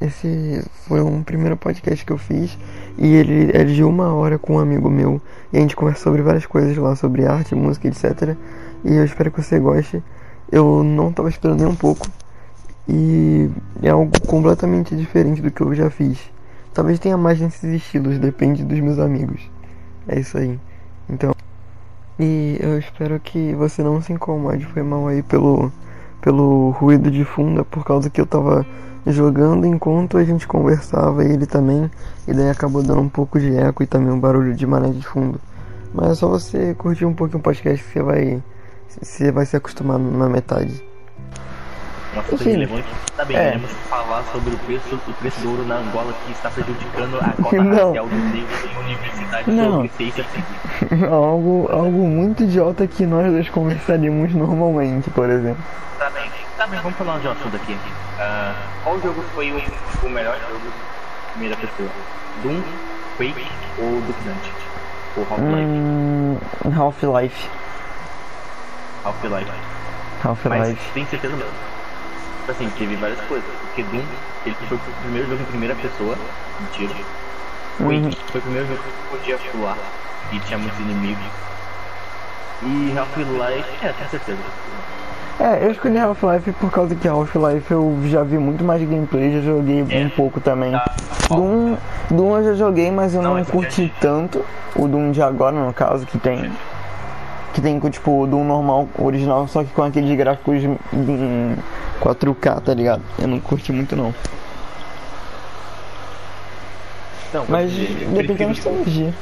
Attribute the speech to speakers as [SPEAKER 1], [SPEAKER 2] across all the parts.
[SPEAKER 1] esse foi um primeiro podcast que eu fiz e ele é de uma hora com um amigo meu e a gente conversa sobre várias coisas lá, sobre arte, música, etc. E eu espero que você goste. Eu não estava esperando nem um pouco e é algo completamente diferente do que eu já fiz. Talvez tenha mais nesses estilos, depende dos meus amigos. É isso aí. Então, e eu espero que você não se incomode, foi mal aí pelo pelo ruído de fundo, é por causa que eu tava jogando enquanto a gente conversava e ele também, e daí acabou dando um pouco de eco e também um barulho de mané de fundo. Mas é só você curtir um pouquinho o podcast que você vai, você vai se acostumar na metade.
[SPEAKER 2] Nossa, Enfim, relevante. Tá bem, é. iremos falar sobre o preço, o preço do ouro na Angola que está prejudicando a cota não. racial dos negros em universidades não.
[SPEAKER 1] algo, algo muito idiota que nós dois conversaríamos normalmente, por exemplo.
[SPEAKER 2] Tá bem, tá bem, vamos falar de um assunto aqui. Uh, qual jogo foi o, o melhor jogo primeira pessoa? Doom, Quake ou Duke Dante? Ou Half-Life?
[SPEAKER 1] Hum, Half-Life.
[SPEAKER 2] Half-Life.
[SPEAKER 1] Half-Life.
[SPEAKER 2] Tem certeza mesmo? Assim, teve várias coisas. Porque Doom, ele foi o primeiro jogo em primeira pessoa, mentira. Uhum. foi o primeiro jogo que podia voar e tinha muitos inimigos. E Half-Life, é, com certeza.
[SPEAKER 1] É, eu escolhi Half-Life por causa que Half-Life eu já vi muito mais gameplay, já joguei é. um pouco também. Tá. Doom, Doom eu já joguei, mas eu não, não curti é. tanto. O Doom de agora, no caso, que tem que tem tipo do normal original, só que com aqueles gráficos em 4K, tá ligado? Eu não curti muito não. não Mas depende da nostalgia.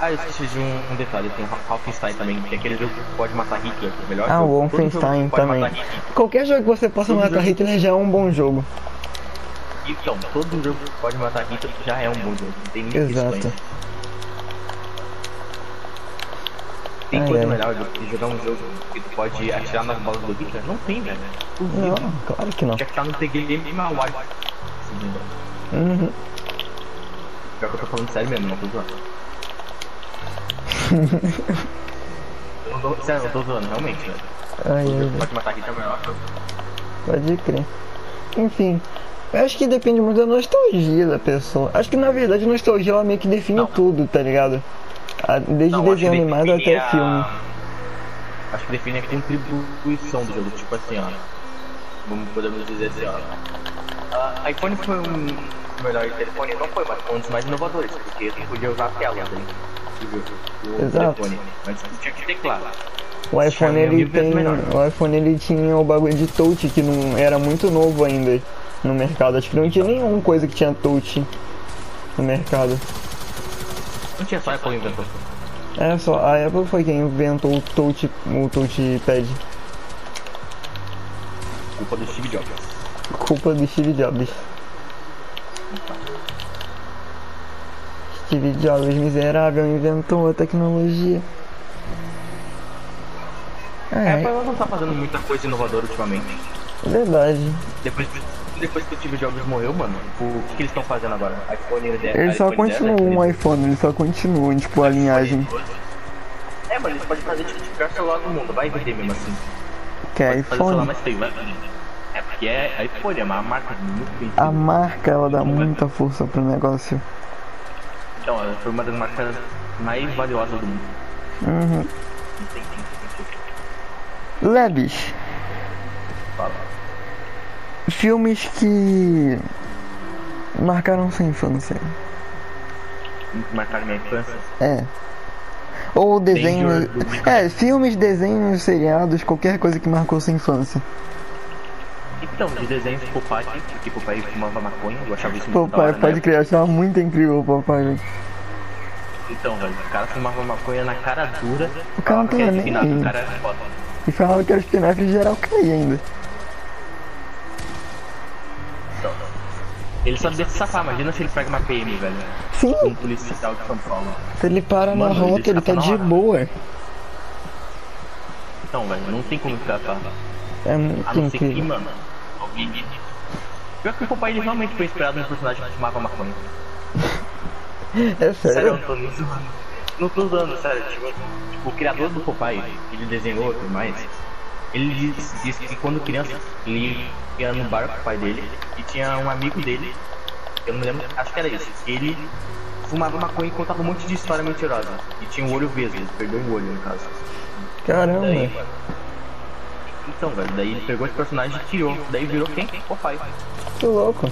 [SPEAKER 2] Ah, eu esqueci de um, um detalhe, tem o Wolfenstein também, que é aquele jogo que pode matar Hitler, melhor
[SPEAKER 1] Ah, o Wolfenstein também. Qualquer jogo que você possa todo matar Hitler já é um bom jogo.
[SPEAKER 2] Então, todo jogo que pode matar Hitler já é um bom jogo, não tem nem
[SPEAKER 1] Exato.
[SPEAKER 2] Tem ah, coisa é. melhor que jogar um jogo que tu pode atirar nas bolas do Hitler? Não tem, velho.
[SPEAKER 1] Não, claro que não.
[SPEAKER 2] Quer ficar no The Game Award.
[SPEAKER 1] Uhum.
[SPEAKER 2] Pior que eu tô falando sério mesmo, não tô zoando. eu não tô, sério, eu tô zoando, realmente, velho.
[SPEAKER 1] Ai, ai,
[SPEAKER 2] pode matar Hitler melhor.
[SPEAKER 1] Pode crer. Enfim. Eu acho que depende muito da nostalgia da pessoa. Acho que na verdade a nostalgia ela meio que define não. tudo, tá ligado? Desde não, desenho animado até a... filme.
[SPEAKER 2] Acho que define a contribuição do jogo, tipo assim, ó. Vamos podemos dizer assim, ó. A iPhone foi um melhor telefone, não foi, mas foi um dos mais inovadores, porque você podia usar a tela né, do,
[SPEAKER 1] Exato.
[SPEAKER 2] telefone. Mas tinha que teclar.
[SPEAKER 1] O iPhone ele tem, o iPhone ele tinha o bagulho de touch que não era muito novo ainda no mercado. Acho que não tinha nenhuma coisa que tinha touch no mercado.
[SPEAKER 2] Não tinha só a Apple inventou.
[SPEAKER 1] É só, a Apple foi quem inventou o touch, o touchpad.
[SPEAKER 2] Culpa do Steve Jobs.
[SPEAKER 1] Culpa do Steve Jobs. Steve Jobs, miserável, inventou a tecnologia.
[SPEAKER 2] É, a Apple não tá fazendo muita coisa inovadora ultimamente.
[SPEAKER 1] Verdade.
[SPEAKER 2] Depois depois que o Steve Jobs morreu, mano, o que, que eles estão fazendo agora? iPhone
[SPEAKER 1] Eles só continuam um iPhone, eles só continuam, tipo, a linhagem.
[SPEAKER 2] É, mano, eles podem fazer tipo, o pior celular do mundo, vai vender mesmo assim.
[SPEAKER 1] Que é iPhone.
[SPEAKER 2] mais feio, vai É porque é iPhone, é uma marca muito bem
[SPEAKER 1] A marca, ela dá muita força pro negócio.
[SPEAKER 2] Então, ela foi uma das marcas mais valiosas do mundo.
[SPEAKER 1] Uhum. Lebes. Filmes que marcaram sua infância.
[SPEAKER 2] Marcaram minha infância?
[SPEAKER 1] É. Ou desenhos. É, filmes, desenhos, seriados, qualquer coisa que marcou sua infância.
[SPEAKER 2] Então, de desenhos Popeye, porque Popeye fumava maconha, eu achava isso muito Popeye,
[SPEAKER 1] pode crer, eu achava muito incrível o Popeye.
[SPEAKER 2] Então, velho, o cara fumava maconha na cara dura.
[SPEAKER 1] O cara não tem nem. E falava que era espinafre geral cair ainda.
[SPEAKER 2] Ele só deve safar, imagina se ele pega uma PM, velho.
[SPEAKER 1] Sim.
[SPEAKER 2] Um policial de São Paulo.
[SPEAKER 1] Se ele para Mano, na rota, ele, ele tá de boa.
[SPEAKER 2] Não, velho, não tem como escapar.
[SPEAKER 1] É muito
[SPEAKER 2] A não ser que, mano, alguém... Pior que o Popeye realmente foi inspirado no personagem que fumava maconha.
[SPEAKER 1] É sério? Sério,
[SPEAKER 2] eu tô Não tô usando, sério. Tipo, tipo, o criador do Popeye, ele desenhou e tudo mais. Ele disse, disse que quando criança ele ia no bar com o pai dele e tinha um amigo dele, eu não lembro, acho que era isso, ele fumava maconha e contava um monte de história mentirosa. E tinha um olho vesgo, ele perdeu um olho no caso.
[SPEAKER 1] Caramba.
[SPEAKER 2] Daí, então, velho, daí ele pegou esse personagem e criou. Daí virou quem? O pai.
[SPEAKER 1] Que louco.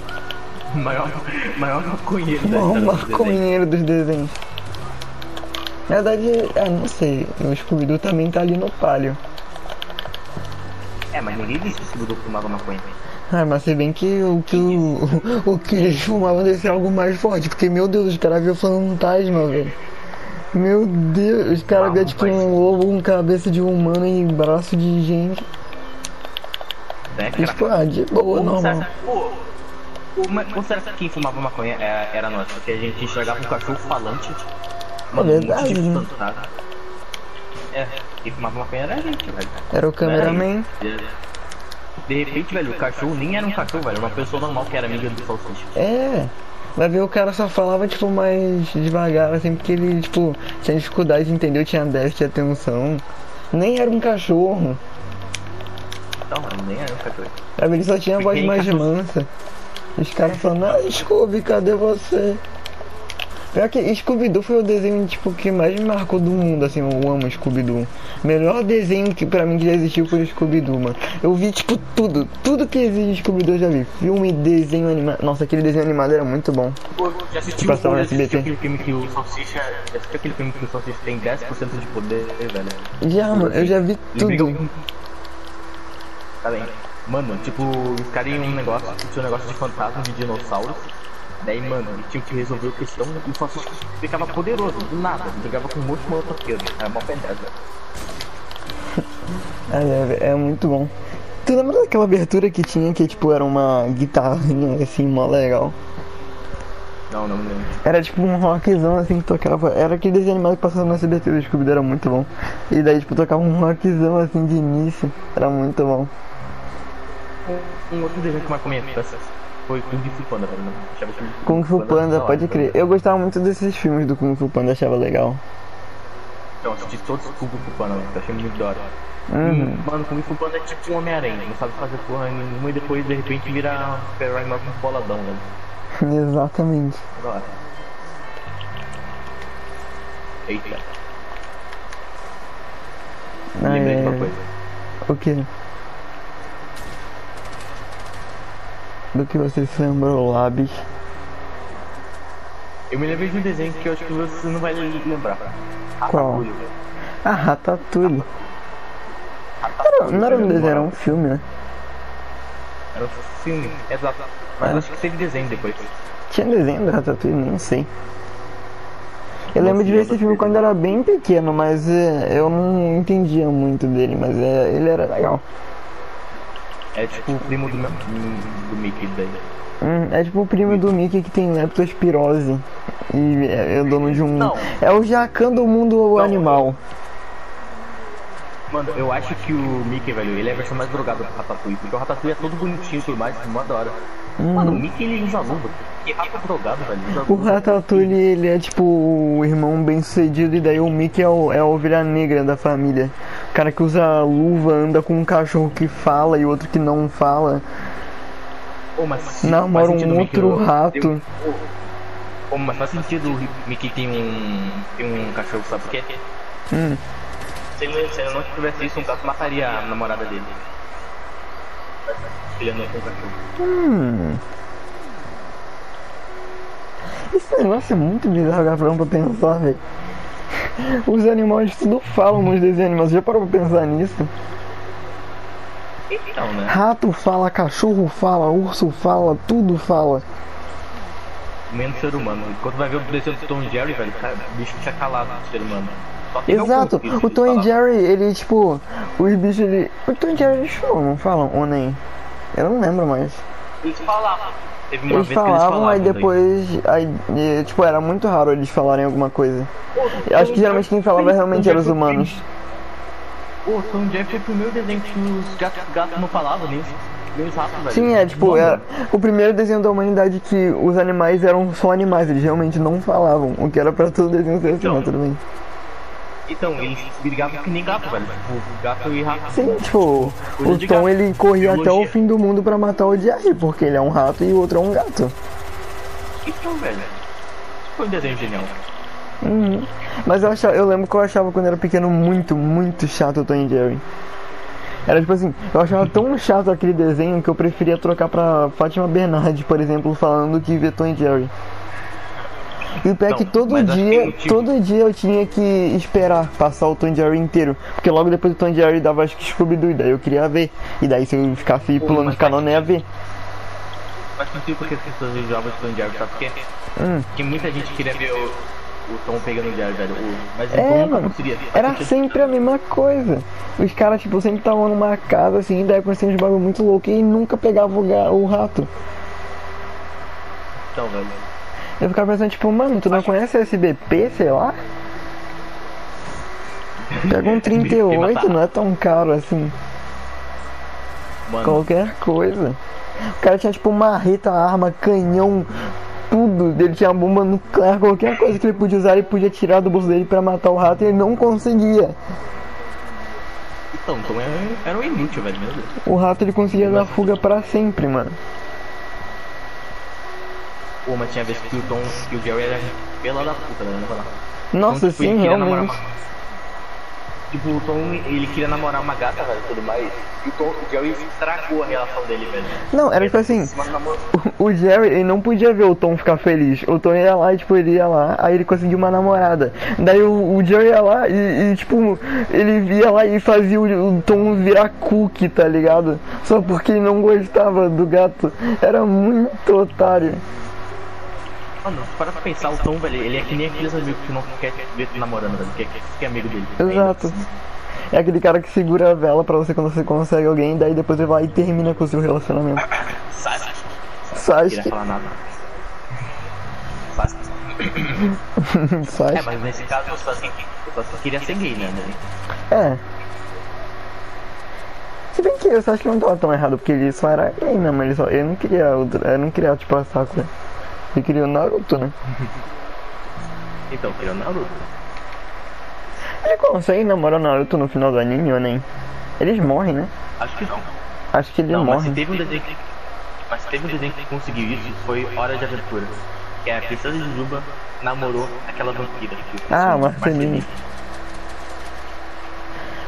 [SPEAKER 2] Maior, maior maconheiro da desenhos.
[SPEAKER 1] maconheiro dos desenhos. Na verdade, ah, não sei. O Scooby-Doo também tá ali no palio.
[SPEAKER 2] É, mas ninguém disse que o Scooby-Doo fumava maconha.
[SPEAKER 1] Ah, mas se bem que o que, o, o que eles fumavam deve ser algo mais forte, porque meu Deus, os caras viam fantasma, velho. Meu Deus, os caras
[SPEAKER 2] Ah,
[SPEAKER 1] viam tipo um lobo com cabeça de humano e braço de gente.
[SPEAKER 2] Né,
[SPEAKER 1] E, tipo, ah, de boa,
[SPEAKER 2] Ou
[SPEAKER 1] normal.
[SPEAKER 2] será, ou, que quem fumava maconha era, era nós? Porque a gente enxergava um cachorro falante. Mano,
[SPEAKER 1] É verdade,
[SPEAKER 2] muito
[SPEAKER 1] né?
[SPEAKER 2] É, quem fumava maconha era a gente, velho.
[SPEAKER 1] Era o cameraman.
[SPEAKER 2] De repente, velho, o cachorro nem era um cachorro, velho. Era uma pessoa normal que era amiga do salsicha.
[SPEAKER 1] É. Vai ver o cara só falava tipo mais devagar, assim, porque ele, tipo, tinha dificuldade de entender, tinha déficit de atenção. Nem era um cachorro.
[SPEAKER 2] Então, mano, nem era um cachorro.
[SPEAKER 1] Vai ver, ele só tinha a voz mais
[SPEAKER 2] cachorro.
[SPEAKER 1] mansa. Os caras falando, ah, Scooby, cadê você? Pior que Scooby-Doo foi o desenho tipo, que mais me marcou do mundo, assim, eu amo Scooby-Doo. Melhor desenho que pra mim que já existiu foi o Scooby-Doo, mano. Eu vi tipo tudo, tudo que existe em Scooby-Doo eu já vi. Filme, desenho animado. Nossa, aquele desenho animado era muito bom.
[SPEAKER 2] Pô, já assistiu,
[SPEAKER 1] Passava no
[SPEAKER 2] já assistiu
[SPEAKER 1] SBT.
[SPEAKER 2] aquele filme que o salsicha... Já assistiu aquele filme que o salsicha tem 10% de poder, velho?
[SPEAKER 1] Já, mano, eu já vi tudo.
[SPEAKER 2] Tá bem. Mano, tipo, os caras iam um negócio, tinha um negócio de fantasma de dinossauros. Daí, mano, eles tinham que resolver a questão e o Salsicha ficava poderoso, do nada. Ele brigava com um monte de motoqueiro. Era mó pedra.
[SPEAKER 1] É, é, muito bom. Tu lembra daquela abertura que tinha que tipo era uma guitarrinha assim, mó legal?
[SPEAKER 2] Não, não lembro.
[SPEAKER 1] Era tipo um rockzão assim que tocava. Era aquele desenho animado que passava no SBT do Scooby era muito bom. E daí tipo tocava um rockzão assim de início. Era muito bom.
[SPEAKER 2] Um outro desenho que minha infância foi Kung Fu Panda, velho. mano. Achava Kung Fu
[SPEAKER 1] Kung Fu Panda,
[SPEAKER 2] da hora,
[SPEAKER 1] pode crer. Eu gostava muito desses filmes do Kung Fu Panda, achava legal.
[SPEAKER 2] Então, assisti todos os Kung Fu Panda, velho. Achei muito da hora.
[SPEAKER 1] Uhum.
[SPEAKER 2] Mano, Kung Fu Panda é tipo um Homem-Aranha. Não sabe fazer porra nenhuma e depois, de repente, vira super-herói que um boladão, velho.
[SPEAKER 1] Exatamente.
[SPEAKER 2] Da hora. Eita.
[SPEAKER 1] Ah,
[SPEAKER 2] Lembrei de uma
[SPEAKER 1] é...
[SPEAKER 2] coisa.
[SPEAKER 1] O que? Do que você se lembrou, Labs?
[SPEAKER 2] Eu me lembrei de um desenho que eu acho que você não vai lembrar.
[SPEAKER 1] Qual?
[SPEAKER 2] Ratatouille, velho.
[SPEAKER 1] Ah, Ratatouille. Não era um desenho, era um filme, né?
[SPEAKER 2] Era um filme, exato. Mas
[SPEAKER 1] É.
[SPEAKER 2] acho que teve desenho depois.
[SPEAKER 1] Tinha desenho do Ratatouille, nem sei. Eu
[SPEAKER 2] Não
[SPEAKER 1] lembro de ver esse filme quando era bem pequeno, mas é, eu não entendia muito dele, mas é, ele era legal.
[SPEAKER 2] É tipo o primo do, do Mickey daí.
[SPEAKER 1] Hum, é tipo o primo do Mickey que tem leptospirose. E é, é dono de um.
[SPEAKER 2] Não.
[SPEAKER 1] É o Jacan do mundo
[SPEAKER 2] Não,
[SPEAKER 1] animal.
[SPEAKER 2] Mano, eu acho que o Mickey, velho, ele é a versão mais drogada do Ratatouille. Porque o Ratatouille é todo bonitinho e tudo mais, mó da hora. Mano, o Mickey ele usa luva. Que rato drogado, velho.
[SPEAKER 1] O. Ratatouille, ele é tipo o irmão bem sucedido, e daí o Mickey é, o, é a ovelha negra da família. Cara que usa luva, anda com um cachorro que fala e outro que não fala.
[SPEAKER 2] Ô, mas
[SPEAKER 1] namora
[SPEAKER 2] sentido
[SPEAKER 1] um
[SPEAKER 2] Mickey,
[SPEAKER 1] outro
[SPEAKER 2] eu-
[SPEAKER 1] rato.
[SPEAKER 2] eu- Ô, mas faz sentido o Mickey tem um, tem um cachorro, sabe por quê?
[SPEAKER 1] Hum.
[SPEAKER 2] Se ele, se ele não tivesse isso, um gato mataria a namorada dele. Ele anda com o cachorro.
[SPEAKER 1] Hum. Esse negócio é muito bizarro, Gabriel, pra pensar, velho. Os animais tudo falam nos desenhos animados. Já parou pra pensar nisso?
[SPEAKER 2] Então, né?
[SPEAKER 1] Rato fala, cachorro fala, urso fala, tudo fala.
[SPEAKER 2] Menos ser humano. Quando vai ver o desenho do Tom e Jerry, velho, bicho tinha calado o ser humano.
[SPEAKER 1] Exato, o Tom e. Jerry, ele tipo, os bichos ele. O Tom e Jerry eles falam, não falam? Ou nem? Eu não lembro mais.
[SPEAKER 2] Eles falavam. Teve uma
[SPEAKER 1] Eles
[SPEAKER 2] vez que eles
[SPEAKER 1] falavam,
[SPEAKER 2] falavam.
[SPEAKER 1] aí depois. Aí, tipo, era muito raro eles falarem alguma coisa. Eu acho que geralmente quem falava realmente eram os humanos.
[SPEAKER 2] O Tom Jerry foi o primeiro desenho que os gatos, gatos não falavam, nem ratos.
[SPEAKER 1] Sim, é tipo, era o primeiro desenho da humanidade que os animais eram só animais, eles realmente não falavam. O que era pra todo desenho ser assim,
[SPEAKER 2] Então.
[SPEAKER 1] mas tudo bem.
[SPEAKER 2] Então, eles brigavam que nem gato, velho. Tipo, gato e rato.
[SPEAKER 1] Sim, tipo, o Tom ele corria até o fim do mundo pra matar o Jerry, porque ele é um rato e o outro é um gato.
[SPEAKER 2] Então, velho. Foi um desenho genial.
[SPEAKER 1] Uhum. Mas eu, achava, eu lembro que eu achava quando era pequeno muito, muito chato o Tom e Jerry. Era tipo assim, eu achava tão chato aquele desenho que eu preferia trocar pra Fátima Bernardes, por exemplo, falando que vê Tom e Jerry. E o pé é
[SPEAKER 2] Não,
[SPEAKER 1] que todo
[SPEAKER 2] mas que
[SPEAKER 1] dia,
[SPEAKER 2] o motivo-
[SPEAKER 1] todo dia eu tinha que esperar passar o Tom Jerry inteiro. Porque logo depois do Tom Jerry dava acho que Scooby-Doo, daí eu queria ver. E daí se eu ficasse
[SPEAKER 2] Pô,
[SPEAKER 1] pulando
[SPEAKER 2] mas
[SPEAKER 1] de canal, não ia ver.
[SPEAKER 2] Faz sentido porque as pessoas enjoavam de Tom Jerry, sabe por quê?
[SPEAKER 1] Hum.
[SPEAKER 2] Porque muita gente queria ver o, o Tom pegando o Jerry, velho. O, mas o
[SPEAKER 1] É,
[SPEAKER 2] nunca
[SPEAKER 1] mano. Era sempre a mesma coisa. Os caras, tipo, sempre estavam numa casa assim, daí acontecia uns bagulho muito louco e nunca pegava o, o rato.
[SPEAKER 2] Então, velho.
[SPEAKER 1] Eu ficava pensando, tipo, mano, tu não conhece SBP, sei lá? Pega um 38, não é tão caro assim.
[SPEAKER 2] Mano,
[SPEAKER 1] Qualquer coisa. O cara tinha tipo marreta, arma, canhão, tudo. Ele tinha bomba nuclear, qualquer coisa que ele podia usar, ele podia tirar do bolso dele pra matar o rato e ele não conseguia.
[SPEAKER 2] então, Tom era, era um inútil, velho. Meu Deus.
[SPEAKER 1] O rato ele conseguia dar fuga pra sempre, mano.
[SPEAKER 2] Pô, mas tinha vez que o Tom e o Jerry era pela da puta, lá.
[SPEAKER 1] Nossa,
[SPEAKER 2] Então, tipo,
[SPEAKER 1] sim, realmente.
[SPEAKER 2] uma- Tipo, o Tom, ele queria namorar uma gata, velho, e tudo mais. E o Tom, o Jerry estragou a relação dele, velho.
[SPEAKER 1] Não, era tipo assim, o o Jerry, ele não podia ver o Tom ficar feliz. O Tom ia lá e, tipo, ele ia lá, aí ele conseguiu uma namorada. Daí o, o Jerry ia lá e, e, tipo, ele ia lá e fazia o, o Tom virar cookie, tá ligado? Só porque ele não gostava do gato. Era muito otário.
[SPEAKER 2] Mano, para pra pensar, o Tom, velho, ele é que nem aqueles amigos que não quer ver tu namorando, velho. Que, que é amigo dele.
[SPEAKER 1] Exato. É aquele cara que segura a vela pra você quando você consegue alguém, daí depois ele vai e termina com o seu relacionamento.
[SPEAKER 2] Sasuke. Não
[SPEAKER 1] Sasuke.
[SPEAKER 2] queria falar nada. Sasuke. É,
[SPEAKER 1] Sasuke.
[SPEAKER 2] mas nesse caso o Sasuke, o Sasuke queria ser gay, né?
[SPEAKER 1] É. Se bem que eu acho que não tava tão errado, porque ele só era gay, né? Mas ele, só, ele não queria outro, ele não queria tipo a Sakura. Ele queria o Naruto, né?
[SPEAKER 2] Então, queria o Naruto.
[SPEAKER 1] Ele consegue namorar o Naruto no final do anime ou nem? Eles morrem, né?
[SPEAKER 2] Acho que não.
[SPEAKER 1] Acho que ele
[SPEAKER 2] Não, mas
[SPEAKER 1] morre.
[SPEAKER 2] se teve um desenho que. Mas teve um desenho que conseguiu isso, foi Hora de Aventura. Que é a Princesa de Juba namorou aquela vampira. que-
[SPEAKER 1] Ah,
[SPEAKER 2] sim,
[SPEAKER 1] Marceline.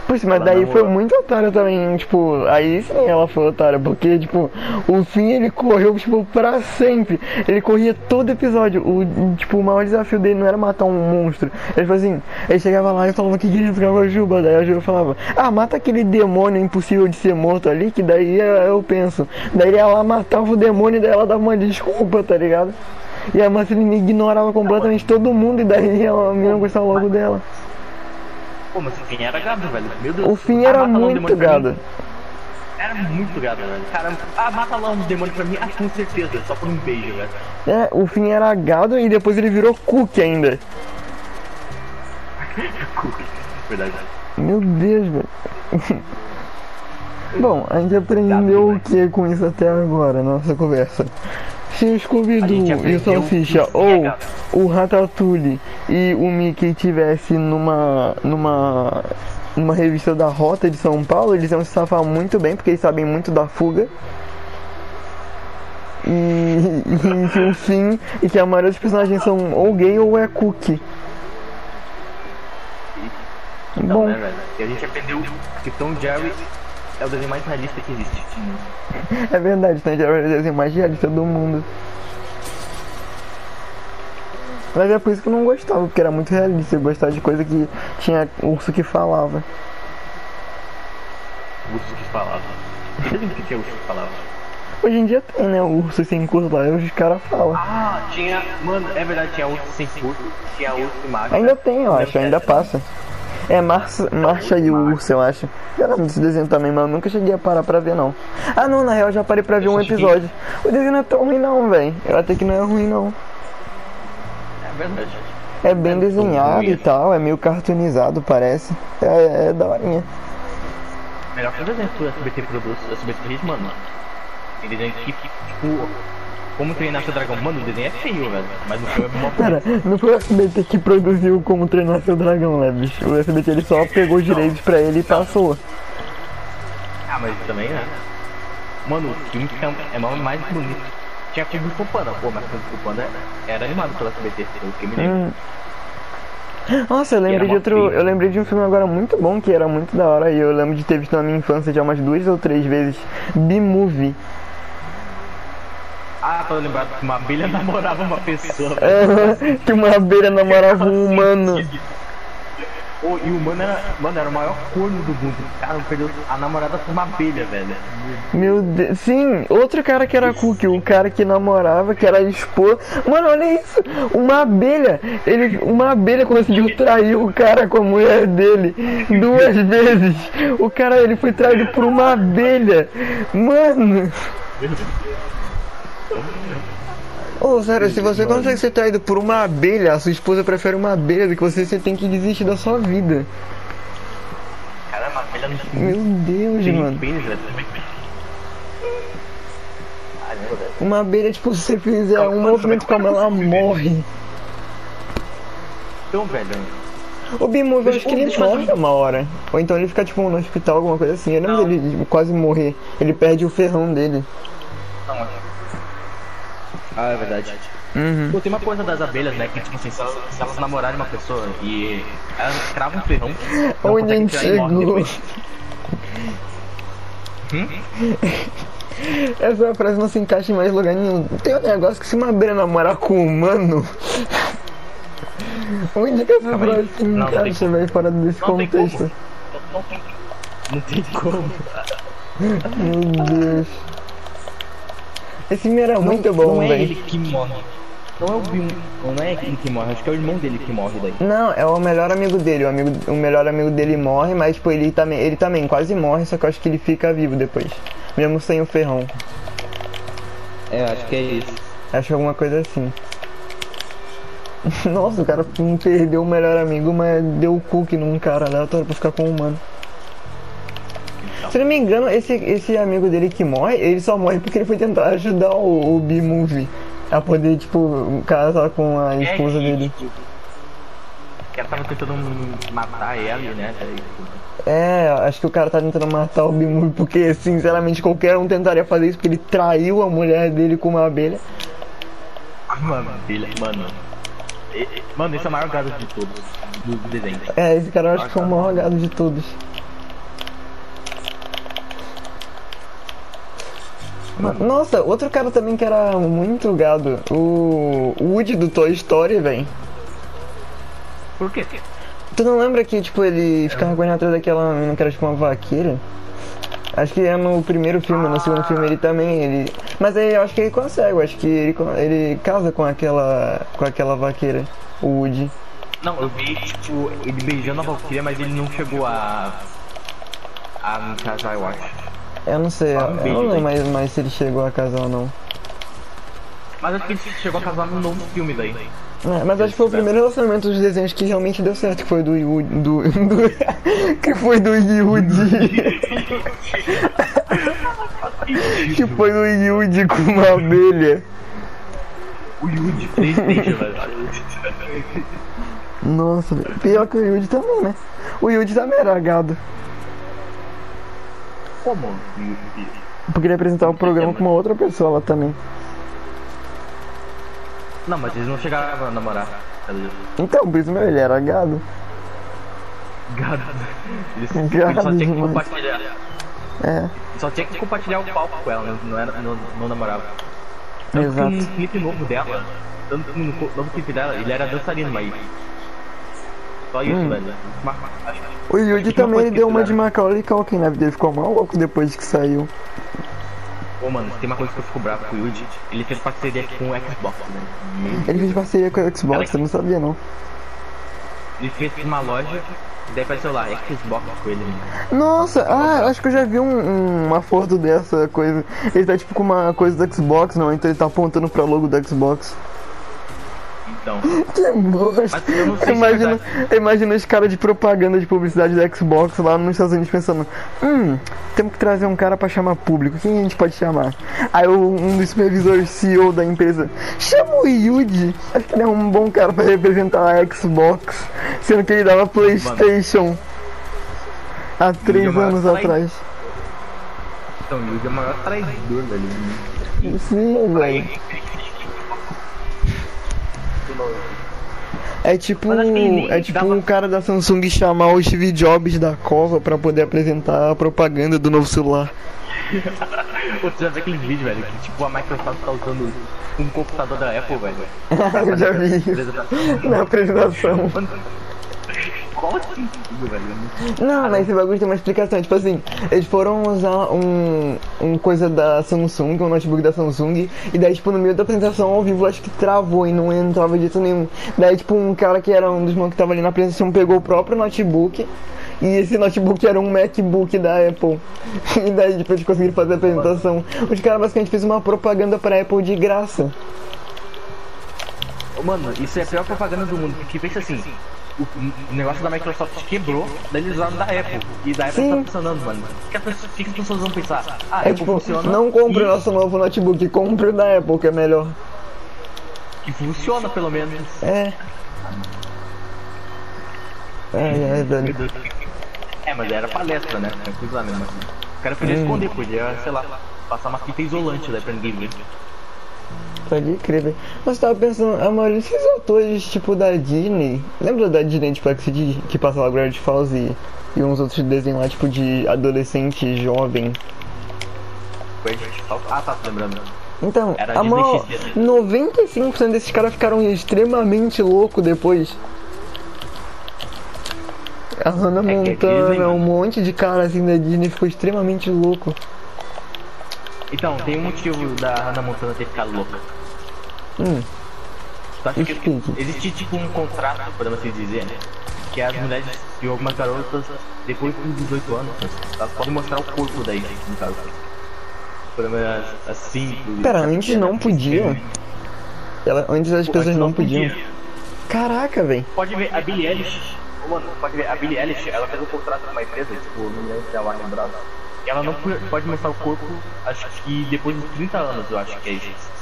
[SPEAKER 1] Puxa, mas
[SPEAKER 2] Ela
[SPEAKER 1] daí
[SPEAKER 2] namorou.
[SPEAKER 1] foi muito otária também, tipo, aí sim ela foi otária, porque, tipo, o fim ele correu, tipo, pra sempre. Ele corria todo episódio. O, tipo, o maior desafio dele não era matar um monstro. Ele falou assim, ele chegava lá e falava que queria ficar com a Juba. Daí a Juba falava, ah, mata aquele demônio impossível de ser morto ali, que daí eu, eu penso. Daí lá, matava o demônio e daí ela dava uma desculpa, tá ligado? E a Marceline ignorava completamente todo mundo e daí ela, a menina gostava logo dela.
[SPEAKER 2] Pô, mas o fim era gado, velho. Meu Deus.
[SPEAKER 1] O fim
[SPEAKER 2] Ah,
[SPEAKER 1] era muito gado.
[SPEAKER 2] Era muito gado, velho. Cara, ah, mata lá um demônio pra mim. Ah, com certeza. Só por um beijo, velho.
[SPEAKER 1] É, o fim era gado e depois ele virou cookie ainda.
[SPEAKER 2] Verdade.
[SPEAKER 1] Meu Deus, velho. Bom, a gente aprendeu o que com isso até agora, nossa conversa. Se o Scooby-Doo e o Salsicha
[SPEAKER 2] que o é
[SPEAKER 1] ou o Ratatouille e o Mickey tivesse numa numa numa revista da Rota de São Paulo, eles iam se safar muito bem, porque eles sabem muito da fuga. E, e que o fim e que a maioria dos personagens são ou gay ou é cookie.
[SPEAKER 2] Então,
[SPEAKER 1] Bom.
[SPEAKER 2] né, velho? E a gente aprendeu que Tom Jerry é o desenho mais realista que existe.
[SPEAKER 1] É verdade, e Jerry é o desenho mais realista do mundo. Mas é por isso que eu não gostava, porque era muito realista. Eu gostava de coisa que tinha urso que falava.
[SPEAKER 2] Urso que falava. Você lembra que tinha urso que falava?
[SPEAKER 1] Hoje em dia tem, né? Urso sem curso lá, os caras falam.
[SPEAKER 2] Ah, tinha. Mano, é verdade, tinha urso sem curso, tinha urso e macho.
[SPEAKER 1] Ainda tem, eu acho, ainda passa. É Marça, Marcha e o Urso, eu acho. Eu lembro desse desenho também, mas eu nunca cheguei a parar pra ver, não. Ah, não, na real, eu já parei pra ver um episódio. O desenho não é tão ruim, não, velho. Eu até que não é ruim, não.
[SPEAKER 2] É verdade.
[SPEAKER 1] É bem
[SPEAKER 2] É,
[SPEAKER 1] desenhado e tal, é meio cartoonizado, parece. É, é daorinha.
[SPEAKER 2] Melhor que o desenho que o SBT produz, o SBT fez, mano. Tem desenho que, tipo, Como treinar seu dragão. Mano, o desenho é feio, velho. Mas o filme é mó
[SPEAKER 1] Pera, não foi o SBT que produziu como treinar seu dragão, né, bicho? O SBT ele só pegou os direitos pra ele e passou.
[SPEAKER 2] Ah, mas também, né? Mano, o filme é mais mais bonito. Tinha Kung Fu Panda, pô, mas Kung Fu Panda era animado pela SBT, pelo que me lembro.
[SPEAKER 1] Hum. Nossa, eu lembrei de outro. Eu lembrei de um filme agora muito bom, que era muito da hora, e eu lembro de ter visto na minha infância já umas duas ou três vezes. B-Movie.
[SPEAKER 2] Ah, tô lembrado que uma abelha namorava uma pessoa.
[SPEAKER 1] É, que uma abelha namorava um humano.
[SPEAKER 2] Ô, e o mano era, mano, era o maior corno do mundo. O cara perdeu a namorada com uma abelha, velho.
[SPEAKER 1] Meu Deus. Sim, outro cara que era cookie, o cara que namorava, que era esposa. Mano, olha isso! Uma abelha! Ele, uma abelha conseguiu trair o cara com a mulher dele duas vezes. O cara ele foi traído por uma abelha. Mano! Ô, sério, se você consegue ser traído por uma abelha, a sua esposa prefere uma abelha do que você, você tem que desistir da sua vida.
[SPEAKER 2] Caramba, abelha não
[SPEAKER 1] Meu Deus,
[SPEAKER 2] tem
[SPEAKER 1] mano.
[SPEAKER 2] Caramba, velho.
[SPEAKER 1] Uma abelha, tipo, se você fizer um movimento com ela morre.
[SPEAKER 2] Então, velho.
[SPEAKER 1] O Bimove, eu acho que ele morre uma hora. Ou então ele fica, tipo, no hospital, alguma coisa assim. Eu
[SPEAKER 2] Não.
[SPEAKER 1] dele tipo, quase morrer. Ele perde o ferrão dele.
[SPEAKER 2] Não, acho. Ah, é verdade.
[SPEAKER 1] Uhum.
[SPEAKER 2] Pô, tem uma coisa das abelhas, né? Que, tipo assim, se elas, se elas namorarem uma pessoa e elas cravam um ferrão. não
[SPEAKER 1] Onde a gente chegou?
[SPEAKER 2] Hum?
[SPEAKER 1] Essa frase não se encaixa em mais lugar nenhum. Tem um negócio que se uma abelha namorar com um humano. Onde que essa
[SPEAKER 2] Calma
[SPEAKER 1] frase se
[SPEAKER 2] Não, não tem
[SPEAKER 1] encaixa, velho, fora desse
[SPEAKER 2] Não tem
[SPEAKER 1] contexto?
[SPEAKER 2] como. Não tem como.
[SPEAKER 1] Meu Deus. Esse filme era muito
[SPEAKER 2] não,
[SPEAKER 1] bom,
[SPEAKER 2] Não é
[SPEAKER 1] velho.
[SPEAKER 2] ele que morre. Não é o Bill, não é ele que morre, acho que é o irmão dele que morre daí.
[SPEAKER 1] Não, é o melhor amigo dele. O, amigo, o melhor amigo dele morre, mas tipo, ele também, ele também quase morre, só que eu acho que ele fica vivo depois. Mesmo sem o ferrão.
[SPEAKER 2] É, acho que é isso.
[SPEAKER 1] Acho alguma coisa assim. Nossa, o cara perdeu o melhor amigo, mas deu o cookie num cara aleatório pra ficar com o humano. Se não me engano, esse, esse amigo dele que morre, ele só morre porque ele foi tentar ajudar o, o B-Movie a poder, tipo, casar com a esposa dele.
[SPEAKER 2] Que ela tava tentando matar ela, né? tipo,
[SPEAKER 1] É, acho que o cara tá tentando matar o B-Movie porque, sinceramente, qualquer um tentaria fazer isso porque ele traiu a mulher dele com uma abelha.
[SPEAKER 2] Uma abelha, mano. Mano, esse é o maior gado de todos do desenho.
[SPEAKER 1] É, esse cara eu acho que foi o maior gado de todos. Nossa, outro cara também que era muito gado, o Woody do Toy Story, velho.
[SPEAKER 2] Por quê?
[SPEAKER 1] Tu não lembra que, tipo, ele ficava correndo atrás daquela menina que era tipo uma vaqueira? Acho que é no primeiro filme, no segundo filme ele também, ele... Mas aí eu acho que ele consegue, acho que ele, ele casa com aquela, com aquela vaqueira, o Woody.
[SPEAKER 2] Não, eu vi, tipo, ele beijando a Valkyria, mas ele não chegou a. a casar, eu acho.
[SPEAKER 1] Eu não sei,
[SPEAKER 2] Ah,
[SPEAKER 1] eu,
[SPEAKER 2] um
[SPEAKER 1] eu
[SPEAKER 2] beijo,
[SPEAKER 1] não lembro mais, mais se ele chegou a casar ou não.
[SPEAKER 2] Mas acho que ele chegou a casar no novo filme daí.
[SPEAKER 1] É, mas acho que foi o primeiro relacionamento dos desenhos que realmente deu certo, que foi do Yudi. Do, do- que foi do Yudi. que foi do Yudi com uma abelha.
[SPEAKER 2] O Yuji, Playstation, velho.
[SPEAKER 1] Nossa, pior que o Yudi também, né? O Yudi também era gado.
[SPEAKER 2] Como?
[SPEAKER 1] Porque ele apresentava o programa com uma outra pessoa lá também.
[SPEAKER 2] Não, mas eles não chegaram a namorar.
[SPEAKER 1] Então, isso meu, ele era gado.
[SPEAKER 2] Gado. Eles,
[SPEAKER 1] Gado
[SPEAKER 2] só tinha que compartilhar.
[SPEAKER 1] É,
[SPEAKER 2] Só tinha que compartilhar o palco com ela, não, não, era, não, não namorava. Tanto
[SPEAKER 1] exato.
[SPEAKER 2] que no clipe novo dela, tanto que no novo clipe dela, ele era dançarino, mas. Só isso,
[SPEAKER 1] Hum.
[SPEAKER 2] velho.
[SPEAKER 1] O
[SPEAKER 2] Última
[SPEAKER 1] também deu uma de. Macaulay Culkin na vida. Ele ficou mal louco depois que saiu.
[SPEAKER 2] Pô, mano, tem uma coisa que eu fico bravo com o Yuji. Ele fez parceria com o Xbox, né?
[SPEAKER 1] Ele fez parceria com o Xbox, eu não sabia não.
[SPEAKER 2] Ele fez uma loja, daí apareceu lá, Xbox com ele. né?
[SPEAKER 1] Nossa, ah, acho que eu já vi um- um- uma foto dessa coisa. Ele tá tipo com uma coisa do Xbox, não? Então ele tá apontando pra logo do Xbox.
[SPEAKER 2] Então.
[SPEAKER 1] Que bosta. Imagina,
[SPEAKER 2] é verdade.
[SPEAKER 1] imagina os caras de propaganda de publicidade da Xbox lá nos Estados Unidos pensando: hum, temos que trazer um cara pra chamar público. Quem a gente pode chamar? Aí um dos supervisores CEO da empresa chama o Yuji. Acho que ele é um bom cara pra representar a Xbox, sendo que ele dava PlayStation há três
[SPEAKER 2] maior
[SPEAKER 1] anos
[SPEAKER 2] trai-
[SPEAKER 1] atrás.
[SPEAKER 2] Então, o Yugi é o maior traidor, velho.
[SPEAKER 1] Sim, velho. É tipo,
[SPEAKER 2] nem
[SPEAKER 1] é tipo o cara da Samsung chamar o Steve Jobs da cova pra poder apresentar a propaganda do novo celular.
[SPEAKER 2] Pô, tu já viu aquele vídeo, velho? Que tipo a Microsoft tá usando um computador da Apple, velho.
[SPEAKER 1] Eu já vi na apresentação. Não, mas esse bagulho tem uma explicação. Tipo assim, eles foram usar um, um coisa da Samsung, um notebook da Samsung, e daí, tipo, no meio da apresentação ao vivo, acho que travou e não entrava disso nenhum. Daí, tipo, um cara que era um dos manos que tava ali na apresentação pegou o próprio notebook. E esse notebook era um MacBook da Apple. E daí, tipo, eles conseguiram fazer a apresentação. Os caras basicamente fez uma propaganda pra Apple de graça.
[SPEAKER 2] Mano, isso é a pior propaganda do mundo, porque pensa assim, o, negócio da Microsoft quebrou, daí eles usaram da Apple, e da Apple
[SPEAKER 1] Sim.
[SPEAKER 2] tá funcionando, mano. O que, pessoa- que as pessoas vão pensar? Ah, a
[SPEAKER 1] É
[SPEAKER 2] Apple
[SPEAKER 1] tipo,
[SPEAKER 2] funciona.
[SPEAKER 1] não compre o nosso novo notebook, compre o da Apple, que é melhor.
[SPEAKER 2] Que funciona, pelo menos.
[SPEAKER 1] É. É, é, velho.
[SPEAKER 2] É, mas era palestra, né? Tem que usar mesmo assim. O cara podia
[SPEAKER 1] Hum.
[SPEAKER 2] esconder, podia, sei lá, passar uma fita isolante daí pra ninguém ver.
[SPEAKER 1] Pode crer, velho. Mas tava pensando, a maioria desses atores, tipo, da Disney. Lembra da Disney, tipo, que, que passava Gravity Falls e, e uns outros desenhos lá, tipo, de adolescente jovem?
[SPEAKER 2] Ah, tá, lembrando.
[SPEAKER 1] Então,
[SPEAKER 2] Era
[SPEAKER 1] a maior,
[SPEAKER 2] XD.
[SPEAKER 1] 95% desses caras ficaram extremamente loucos depois. A Hannah
[SPEAKER 2] É é
[SPEAKER 1] Montana,
[SPEAKER 2] Disney,
[SPEAKER 1] um monte de cara assim da Disney ficou extremamente louco.
[SPEAKER 2] Então, tem um motivo da Hannah Montana ter ficado louca.
[SPEAKER 1] Hum,
[SPEAKER 2] acha que
[SPEAKER 1] Explique.
[SPEAKER 2] existe tipo um contrato, podemos assim dizer, né? Que as mulheres e algumas garotas, depois dos 18 anos, elas podem mostrar o corpo daí, no caso. Podemos assim.
[SPEAKER 1] Pera, antes não podia? Ela, antes as pessoas não podiam. Caraca, velho.
[SPEAKER 2] Pode ver, a Billie Eilish, mano, pode ver, a Billie Eilish, ela fez um contrato com uma empresa, tipo, não lembro se é a Warner Bros. E ela não pode mostrar o corpo, acho que depois dos 30 anos, eu acho que é isso.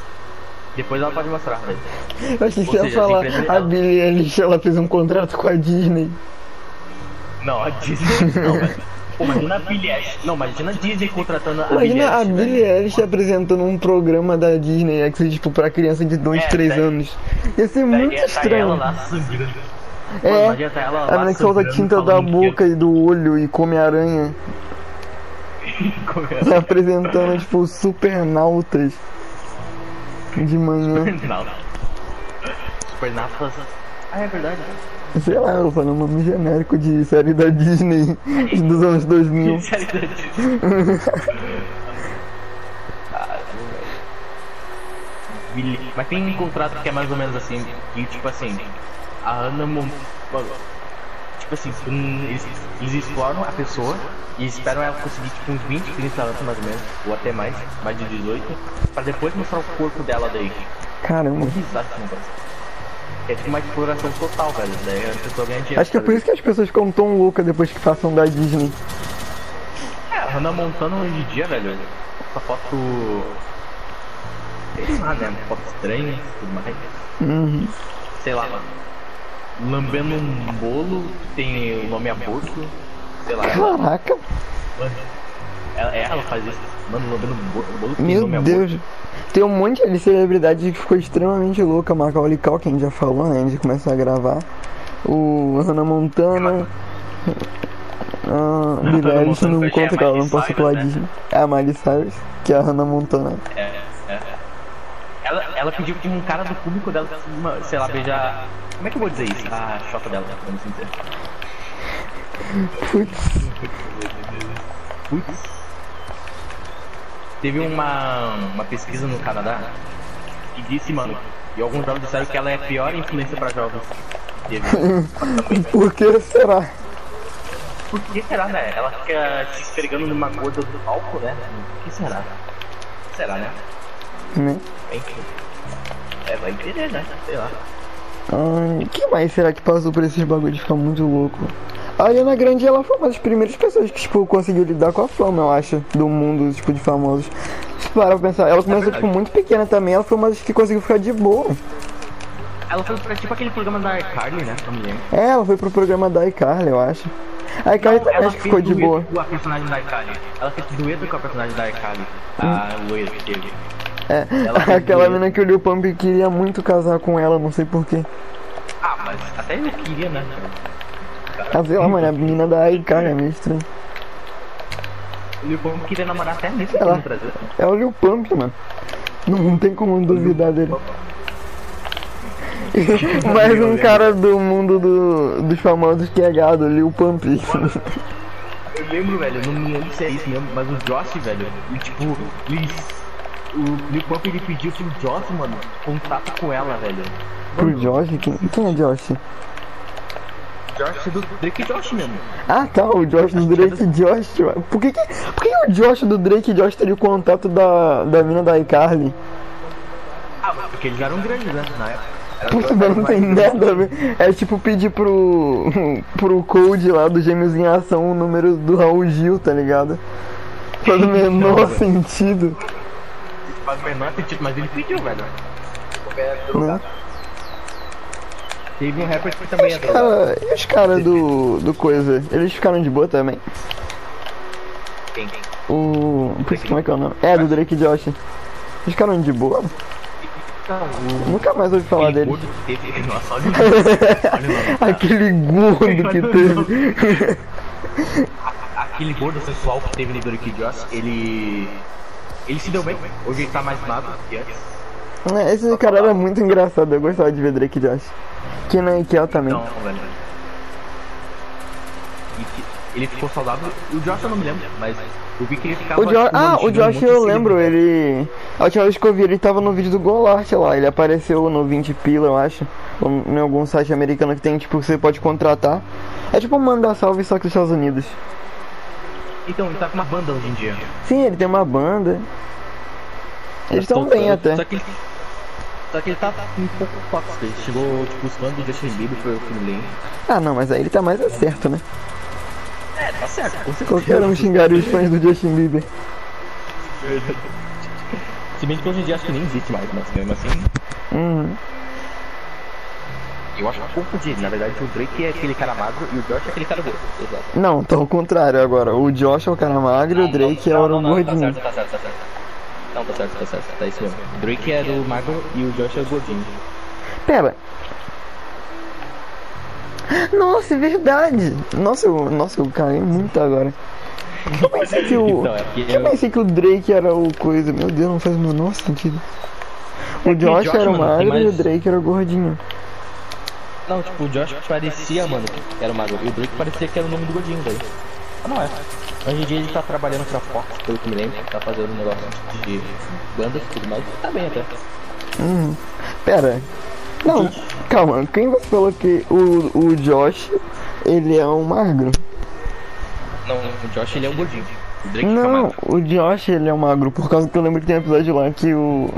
[SPEAKER 2] Depois ela pode mostrar, velho.
[SPEAKER 1] Eu achei que ia falar,
[SPEAKER 2] empresas-
[SPEAKER 1] a Billie Eilish, ela fez um contrato com a Disney.
[SPEAKER 2] Não, a Disney não, velho. Pô, imagina a Billie Eilish. Não, imagina a Disney contratando a
[SPEAKER 1] Imagina a Billie. Eilish apresentando um programa da Disney, que tipo, pra criança de 2,
[SPEAKER 2] É,
[SPEAKER 1] 3
[SPEAKER 2] daí-
[SPEAKER 1] anos. Ia ser muito
[SPEAKER 2] tá
[SPEAKER 1] estranho. É,
[SPEAKER 2] tá
[SPEAKER 1] a menina que solta tinta da boca e do olho e come aranha.
[SPEAKER 2] Como é?
[SPEAKER 1] apresentando, tipo, supernautas. De manhã.
[SPEAKER 2] Não. Supernautas. Ah, é verdade.
[SPEAKER 1] Sei lá, eu falei um nome genérico de série da Disney dos anos 2000.
[SPEAKER 2] Série da Disney. Caramba, velho. Billie- Mas tem um contrato que é mais ou menos assim, que tipo assim, a Ana Mon... Tipo assim, eles, eles exploram a pessoa e esperam ela conseguir tipo uns 20, 30 anos mais ou menos, ou até mais, mais de 18, pra depois mostrar o corpo dela daí.
[SPEAKER 1] Caramba.
[SPEAKER 2] É tipo uma exploração total, velho. Daí a pessoa ganha dinheiro.
[SPEAKER 1] Acho que é por isso que as pessoas ficam tão loucas depois que passam da Disney.
[SPEAKER 2] É, a Hannah Montana hoje em dia, velho, essa foto. Sei lá, né? Foto estranha e tudo mais.
[SPEAKER 1] Uhum.
[SPEAKER 2] Sei lá, mano. Lambendo um bolo que tem o nome aborto. Sei lá,
[SPEAKER 1] Caraca,
[SPEAKER 2] ela, ela faz isso. Mano, lambendo um bolo, bolo tem
[SPEAKER 1] meu
[SPEAKER 2] nome
[SPEAKER 1] Deus.
[SPEAKER 2] aborto.
[SPEAKER 1] Tem um monte de celebridade que ficou extremamente louca. Macaulay Culkin já falou, né? Antes de começar a gravar. O Hannah Montana. Ah, Billie Eilish não
[SPEAKER 2] é
[SPEAKER 1] conta que ela não passou
[SPEAKER 2] Cyrus,
[SPEAKER 1] pela
[SPEAKER 2] né?
[SPEAKER 1] Disney. É a Miley Cyrus, que é a Hannah Montana.
[SPEAKER 2] É, é. Ela, ela pediu que um cara do público dela, sei lá, beijar. Como é que eu vou dizer isso? A chota dela, vamos dizer.
[SPEAKER 1] Putz,
[SPEAKER 2] Putz. Teve uma, uma pesquisa no Canadá que disse, mano, e alguns dados disseram que ela é a pior influência para jovens.
[SPEAKER 1] por que será?
[SPEAKER 2] Por que será, né? Ela fica se esfregando numa gorda do palco, né? Por que será? Será, né? Enfim. É, vai entender, né? Sei lá.
[SPEAKER 1] Ai, que mais será que passou por esses bagulhos de ficar muito louco? A Ariana Grande, ela foi uma das primeiras pessoas que, tipo, conseguiu lidar com a fama, eu acho, do mundo, tipo, de famosos. Se parar pra pensar, ela começou, tipo, muito pequena também, ela foi uma das que conseguiu ficar de boa.
[SPEAKER 2] Ela foi pra tipo aquele programa da iCarly, né?
[SPEAKER 1] É, ela foi pro programa da iCarly, eu acho. A iCarly
[SPEAKER 2] Não,
[SPEAKER 1] também acho que ficou de boa.
[SPEAKER 2] Com a personagem da iCarly. Ela fez dueto com a personagem da iCarly. A loira que teve.
[SPEAKER 1] É,
[SPEAKER 2] Ela
[SPEAKER 1] aquela menina que o Lil Pump queria muito casar com ela, não sei porquê.
[SPEAKER 2] Ah, mas até eu queria, né?
[SPEAKER 1] Ah, sei lá, mano, a menina da iCarly é meio estranho.
[SPEAKER 2] O Lil Pump queria namorar até nesse
[SPEAKER 1] Sei
[SPEAKER 2] aqui Brasil.
[SPEAKER 1] É o Lil Pump, mano. Não, não tem como duvidar dele. Mais um cara do mundo do, dos famosos que é gado, Lil Pump.
[SPEAKER 2] Eu lembro, velho, eu não me lembro se é isso mesmo, mas o Josh, velho, e, tipo, eles. O Lil Pump ele pediu pro Josh, mano, contato com ela, velho.
[SPEAKER 1] Pro Josh? Quem, quem é Josh?
[SPEAKER 2] Josh do Drake e Josh mesmo.
[SPEAKER 1] Ah tá, o Josh do Drake e Josh. mano. Por que, que, por que o Josh do Drake e Josh teria o contato da, da mina da iCarly?
[SPEAKER 2] Ah, mas porque eles eram grandes, né? Na época.
[SPEAKER 1] Puta, mas não tem nada a ver. É tipo pedir pro. pro Code lá do Gêmeos em Ação o número do Raul Gil, tá ligado? Faz o menor sentido.
[SPEAKER 2] Faz o menor sentido, mas ele pediu, velho.
[SPEAKER 1] Né?
[SPEAKER 2] Teve um rapper que também é.
[SPEAKER 1] Cara, e os caras do. do coisa? Eles ficaram de boa também?
[SPEAKER 2] Quem?
[SPEAKER 1] O. Putz, como é que é o nome? É, do Drake Josh. Eles ficaram de boa?
[SPEAKER 2] Não, o.
[SPEAKER 1] Nunca mais ouvi falar
[SPEAKER 2] aquele
[SPEAKER 1] deles.
[SPEAKER 2] gordo que teve. Nossa, olha o o.
[SPEAKER 1] Aquele gordo que teve.
[SPEAKER 2] Aquele gordo sensual que teve no Drake Josh, ele. Ele se deu bem. Hoje ele tá mais magro que antes.
[SPEAKER 1] É, Esse cara era muito engraçado, eu gostava de ver Drake Josh. Kenan e Kel também.
[SPEAKER 2] Então, velho. Que- ele ficou saudável. O Josh eu não me lembro, mas eu vi que ele ficava.
[SPEAKER 1] O Josh,
[SPEAKER 2] tipo,
[SPEAKER 1] ah, o Josh eu lembro, ele. A última vez que eu vi ele tava no vídeo do Golart lá, ele apareceu no 20 pila, eu acho. Ou em algum site americano que tem, tipo, você pode contratar. É tipo um manda salve só que dos Estados Unidos.
[SPEAKER 2] Então, ele tá com uma banda hoje em dia.
[SPEAKER 1] Sim, ele tem uma banda. Eles estão bem até.
[SPEAKER 2] Só que, ele, só que ele tá um pouco tóxico. Ele chegou, tipo, os fãs do Justin Bieber foi o que me lembro.
[SPEAKER 1] Ah não, mas aí ele tá mais acerto, né?
[SPEAKER 2] É, tá certo, com.
[SPEAKER 1] Qualquer um xingaria os fãs do Justin Bieber.
[SPEAKER 2] Se bem que hoje em dia acho que nem existe mais, mas mesmo assim.
[SPEAKER 1] Uhum.
[SPEAKER 2] Eu acho que eu confundi. Na verdade, o Drake é aquele cara magro e o Josh é aquele cara gordo. Exato.
[SPEAKER 1] Não, tá ao contrário agora. O Josh é o cara magro e o Drake é o
[SPEAKER 2] não, não,
[SPEAKER 1] gordinho.
[SPEAKER 2] Tá certo, tá certo, tá certo. Não, tá certo, tá certo. Tá isso mesmo. O Drake é do magro e o Josh é o gordinho.
[SPEAKER 1] Pera. Nossa, é verdade. Nossa, eu, nossa, eu caí muito agora. Eu pensei que o.
[SPEAKER 2] Então, é que
[SPEAKER 1] Eu
[SPEAKER 2] eu-
[SPEAKER 1] pensei que o Drake era o coisa. Meu Deus, não faz o menor sentido. O
[SPEAKER 2] É o
[SPEAKER 1] Josh
[SPEAKER 2] Josh,
[SPEAKER 1] era o magro e o Drake era o gordinho.
[SPEAKER 2] Não, tipo, o Josh parecia, mano, que era o magro. E o Drake parecia que era o nome do gordinho, velho. Mas não é. Hoje em dia ele tá trabalhando pra Fox, pelo que me lembro. Tá fazendo um negócio de bandas e tudo mais. Tá bem até.
[SPEAKER 1] Uhum. Pera. Não, calma. Quem você falou que o, o Josh, ele é um magro?
[SPEAKER 2] Não, o Josh ele é o gordinho. Drake
[SPEAKER 1] Não,
[SPEAKER 2] magro.
[SPEAKER 1] o Josh ele é magro, por causa que eu lembro que tem um episódio lá que o.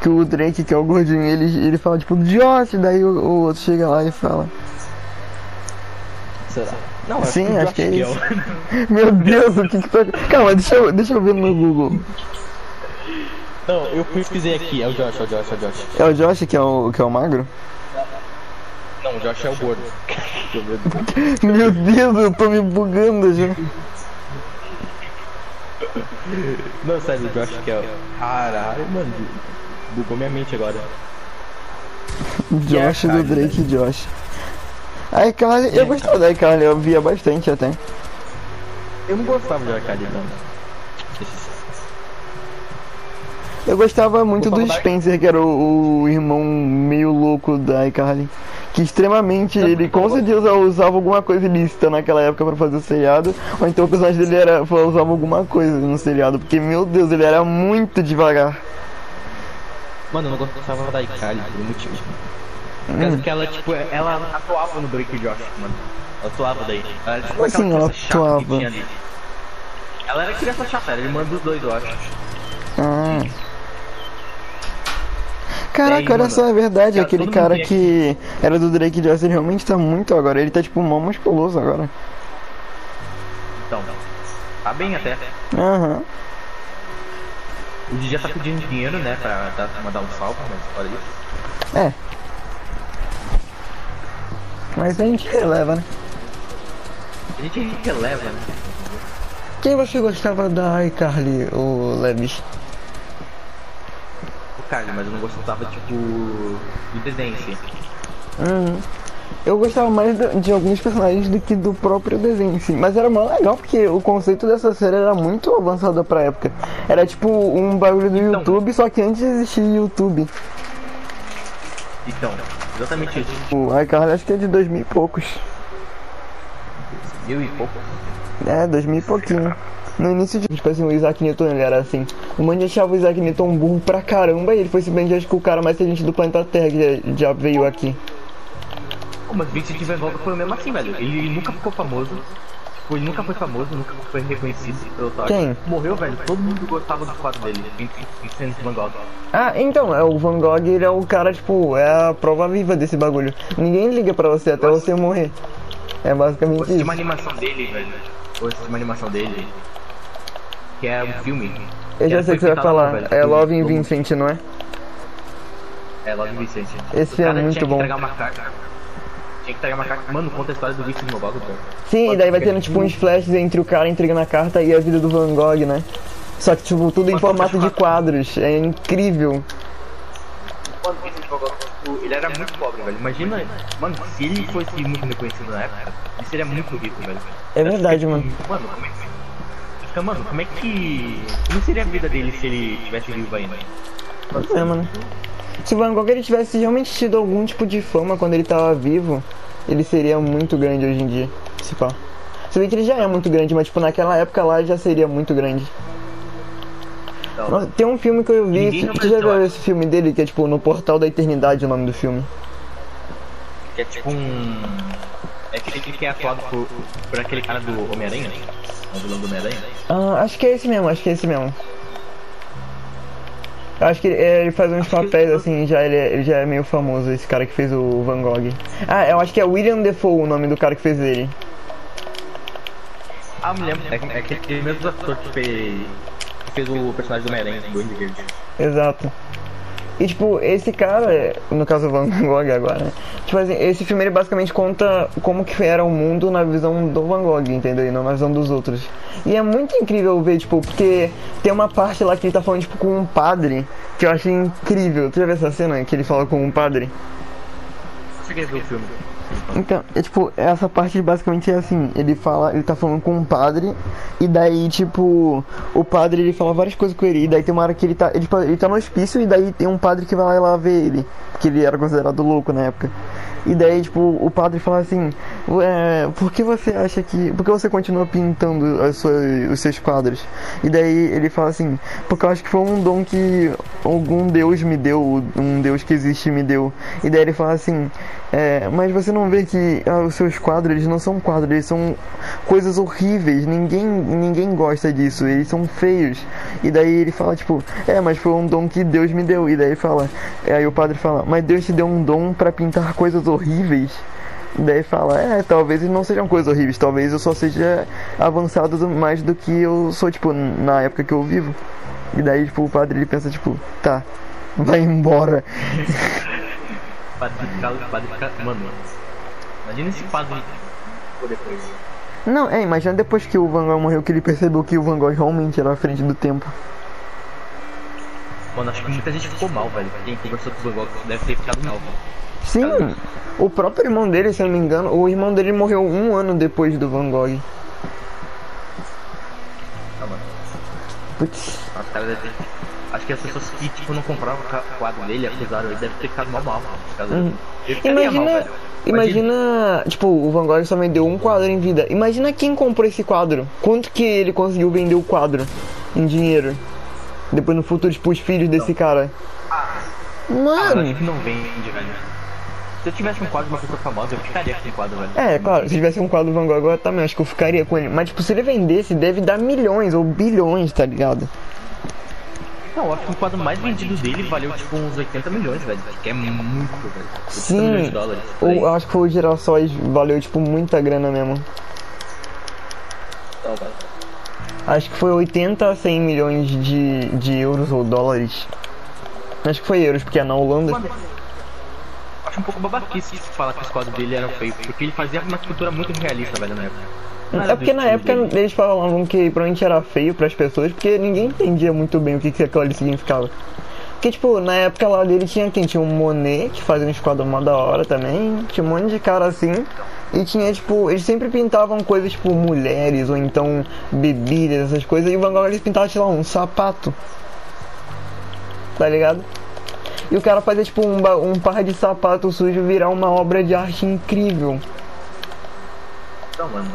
[SPEAKER 1] que o Drake, que é o gordinho, ele, ele fala tipo, Josh, daí o, o outro chega lá e fala.
[SPEAKER 2] Será? Não, acho
[SPEAKER 1] Sim,
[SPEAKER 2] que
[SPEAKER 1] acho
[SPEAKER 2] Josh
[SPEAKER 1] que é
[SPEAKER 2] é
[SPEAKER 1] isso.
[SPEAKER 2] o-
[SPEAKER 1] Meu Deus, o que que tá. Calma, deixa eu, deixa eu ver no Google.
[SPEAKER 2] Não, eu pesquisei aqui. É o Josh, é o Josh, é o Josh.
[SPEAKER 1] É o Josh que é o, que é o magro?
[SPEAKER 2] Não, o Josh é o gordo.
[SPEAKER 1] Meu Deus, eu tô me bugando já.
[SPEAKER 2] Não, sério, o Josh que é o. Caralho, mano. Bugou minha mente agora.
[SPEAKER 1] Josh do Drake Josh. A iCarly, eu gostava da iCarly, eu via bastante até.
[SPEAKER 2] Eu não gostava de Arcade, não.
[SPEAKER 1] Eu gostava muito do Spencer, que era o, o irmão meio louco da iCarly. Que extremamente, ele com certeza usava alguma coisa ilícita naquela época pra fazer o seriado. Ou então o personagem dele era, usava alguma coisa no seriado. Porque, meu Deus, ele era muito devagar.
[SPEAKER 2] Mano, eu não gostava da Ikali por um motivo. Por causa que ela, tipo, ela atuava no Drake Josh, mano. Ela atuava daí. Ela era, tipo,
[SPEAKER 1] Como assim ela atuava?
[SPEAKER 2] Ela era criança chata, era irmã dos dois, eu acho.
[SPEAKER 1] Ah. Caraca, olha só, é verdade,
[SPEAKER 2] cara,
[SPEAKER 1] aquele cara que era do Drake Josh, ele realmente tá muito agora. Ele tá tipo mó musculoso agora.
[SPEAKER 2] Então, tá bem até.
[SPEAKER 1] Aham.
[SPEAKER 2] O DJ tá pedindo dinheiro, né, pra dar, mandar um salve, mas olha isso.
[SPEAKER 1] É. Mas a gente releva, né?
[SPEAKER 2] A gente releva, né?
[SPEAKER 1] Quem você gostava da iCarly, o Levis?
[SPEAKER 2] Mas eu não gostava, tipo, do desenho, assim.
[SPEAKER 1] Uhum. Eu gostava mais de, de alguns personagens do que do próprio desenho, sim. Mas era mó legal porque o conceito dessa série era muito avançado pra época. Era tipo um bagulho do
[SPEAKER 2] Então.
[SPEAKER 1] YouTube, só que antes existia YouTube.
[SPEAKER 2] Então, exatamente isso.
[SPEAKER 1] O iCarly acho que é de 2000 e poucos.
[SPEAKER 2] Mil e pouco.
[SPEAKER 1] É, 2000 e pouquinho. No início, de- tipo assim, o Isaac Newton ele era assim. O Mandy achava o Isaac Newton um burro pra caramba e ele foi simplesmente acho que o cara mais inteligente do planeta Terra que já, já veio aqui.
[SPEAKER 2] Mas Vincent Van Gogh foi o mesmo assim, velho. Ele nunca ficou famoso. Tipo, ele nunca foi famoso, nunca foi reconhecido pelo tal.
[SPEAKER 1] Quem?
[SPEAKER 2] Morreu, velho. Todo mundo gostava do quadro dele. Vincent Van Gogh.
[SPEAKER 1] Ah, então, é o Van Gogh, ele é o cara, tipo, é a prova viva desse bagulho. Ninguém liga pra você até você morrer. É basicamente
[SPEAKER 2] de uma
[SPEAKER 1] isso.
[SPEAKER 2] animação dele, velho. De uma animação dele. Que é um filme.
[SPEAKER 1] Eu já sei o que você vai falar.
[SPEAKER 2] velho.
[SPEAKER 1] É Love in Vincent, não é?
[SPEAKER 2] É, Love in Vincent.
[SPEAKER 1] Esse é muito
[SPEAKER 2] tinha que
[SPEAKER 1] bom.
[SPEAKER 2] entregar uma carta. Tinha que entregar uma carta. Mano, conta a história do Vincent Van Gogh, velho.
[SPEAKER 1] Sim, e daí vai tendo, tipo, uns flashes entre o cara entregando a carta e a vida do Van Gogh, né? Só que, tipo, tudo em formato de quadros. É incrível.
[SPEAKER 2] Mano, o Vincent Van Gogh, tipo, ele era muito pobre, velho. Imagina, mano, se ele fosse muito reconhecido na época, ele seria muito rico, velho.
[SPEAKER 1] É verdade, mano.
[SPEAKER 2] Mano, como é que. Fica, mano, como é que. Como seria a vida dele se ele tivesse vivo ainda?
[SPEAKER 1] É, mano. Se o Van Gogh ele tivesse realmente tido algum tipo de fama quando ele tava vivo, ele seria muito grande hoje em dia. Se pá. Se bem que ele já é muito grande, mas tipo, naquela época lá ele já seria muito grande.
[SPEAKER 2] Então,
[SPEAKER 1] Nossa, Tem um filme que eu vi,
[SPEAKER 2] Ninguém
[SPEAKER 1] tu já
[SPEAKER 2] representou,
[SPEAKER 1] viu esse filme dele, que é tipo No Portal da Eternidade o nome do filme.
[SPEAKER 2] que é tipo um. É aquele que é atuado por, por aquele cara do Homem-Aranha? O vilão do Homem-Aranha?
[SPEAKER 1] Ah, acho que é esse mesmo, acho que é esse mesmo. Eu acho que ele, é, ele faz uns papéis assim, já ele, é- ele já é meio famoso, esse cara que fez o Van Gogh. Ah, eu acho que é William Defoe o nome do cara que fez ele.
[SPEAKER 2] Ah, me lembro. É, é aquele mesmo ator que fez. que fez o personagem do Homem-Aranha, do.
[SPEAKER 1] Exato. E tipo, esse cara, no caso Van Gogh agora, né? Tipo assim, esse filme ele basicamente conta como que era o mundo na visão do Van Gogh, entendeu? E não na visão dos outros. E é muito incrível ver, tipo, porque tem uma parte lá que ele tá falando, tipo, com um padre, que eu achei incrível. Tu já viu essa cena que ele fala com um padre?
[SPEAKER 2] Cheguei a ver o filme.
[SPEAKER 1] Então, é tipo, essa parte basicamente é assim, ele fala, ele tá falando com um padre, e daí, tipo, o padre ele fala várias coisas com ele, e daí tem uma hora que ele tá, ele, ele tá no hospício, e daí tem um padre que vai lá, ver ele, porque ele era considerado louco na época. E daí, tipo, o padre fala assim, é, por que você acha que. Por que você continua pintando as suas, os seus quadros? E daí ele fala assim, porque eu acho que foi um dom que algum Deus me deu, um Deus que existe me deu. E daí ele fala assim, é, mas você não vê que ah, os seus quadros, eles não são quadros, eles são coisas horríveis, ninguém, ninguém gosta disso, eles são feios. E daí ele fala, tipo, é, mas foi um dom que Deus me deu. E daí fala, aí o padre fala, mas Deus te deu um dom pra pintar coisas horríveis. E daí fala, é, talvez não sejam coisas horríveis, talvez eu só seja avançado do- mais do que eu sou, tipo, na época que eu vivo. E daí, tipo, o padre ele pensa, tipo, tá, vai embora.
[SPEAKER 2] Padre Carlos, Padre Carlos. Mano, imagina esse padre depois.
[SPEAKER 1] Não, é, imagina depois que o Van Gogh morreu que ele percebeu que o Van Gogh realmente era à frente do tempo.
[SPEAKER 2] Mano, acho que muita gente ficou mal, velho. Quem conversou com o Van Gogh deve ter ficado mal. velho.
[SPEAKER 1] Sim, o próprio irmão dele, se eu não me engano, o irmão dele morreu um ano depois do Van Gogh.
[SPEAKER 2] Ah, mano.
[SPEAKER 1] Putz.
[SPEAKER 2] Caras devem. Acho que as pessoas que, tipo, não compravam o quadro dele, acusaram ele, deve ter ficado mal mal,
[SPEAKER 1] Uhum. Imagina, imagina, tipo, o Van Gogh só vendeu um quadro em vida. Imagina quem comprou esse quadro. Quanto que ele conseguiu vender o quadro em dinheiro? Depois no futuro, tipo, os filhos desse cara.
[SPEAKER 2] Ah, acho
[SPEAKER 1] Mano,
[SPEAKER 2] que não vende, velho. Se eu tivesse um quadro de uma pessoa famosa, eu ficaria com o quadro, velho.
[SPEAKER 1] é, claro, se tivesse um quadro do Van Gogh agora também, acho que eu ficaria com ele. Mas, tipo, se ele vendesse, deve dar milhões ou bilhões, tá ligado?
[SPEAKER 2] Não, eu acho que o quadro mais vendido dele valeu tipo uns 80 milhões, velho. Que é muito, velho. 80
[SPEAKER 1] Sim,
[SPEAKER 2] milhões de dólares.
[SPEAKER 1] o, eu acho que foi o Girassóis, valeu tipo muita grana mesmo.
[SPEAKER 2] Então, velho.
[SPEAKER 1] Acho que foi 80 a 100 milhões de, de euros ou dólares. Acho que foi euros, porque é na Holanda.
[SPEAKER 2] Acho um pouco babaquice falar que os quadros dele eram feios, porque ele fazia uma escultura muito realista, velho, na época. Era
[SPEAKER 1] É porque na época
[SPEAKER 2] dele.
[SPEAKER 1] eles falavam que provavelmente era feio pras pessoas, porque ninguém entendia muito bem o que, que aquilo ali significava. Porque, tipo, na época lá dele tinha quem? Tinha o Monet, que fazia um esquadro mó da hora também, tinha um monte de cara assim, e tinha, tipo, eles sempre pintavam coisas, tipo, mulheres, ou então bebidas, essas coisas, e o Van Gogh eles pintavam, sei lá, um sapato. Tá ligado? E o cara fazia, tipo, um, um par de sapato sujo virar uma obra de arte incrível.
[SPEAKER 2] Então, mano.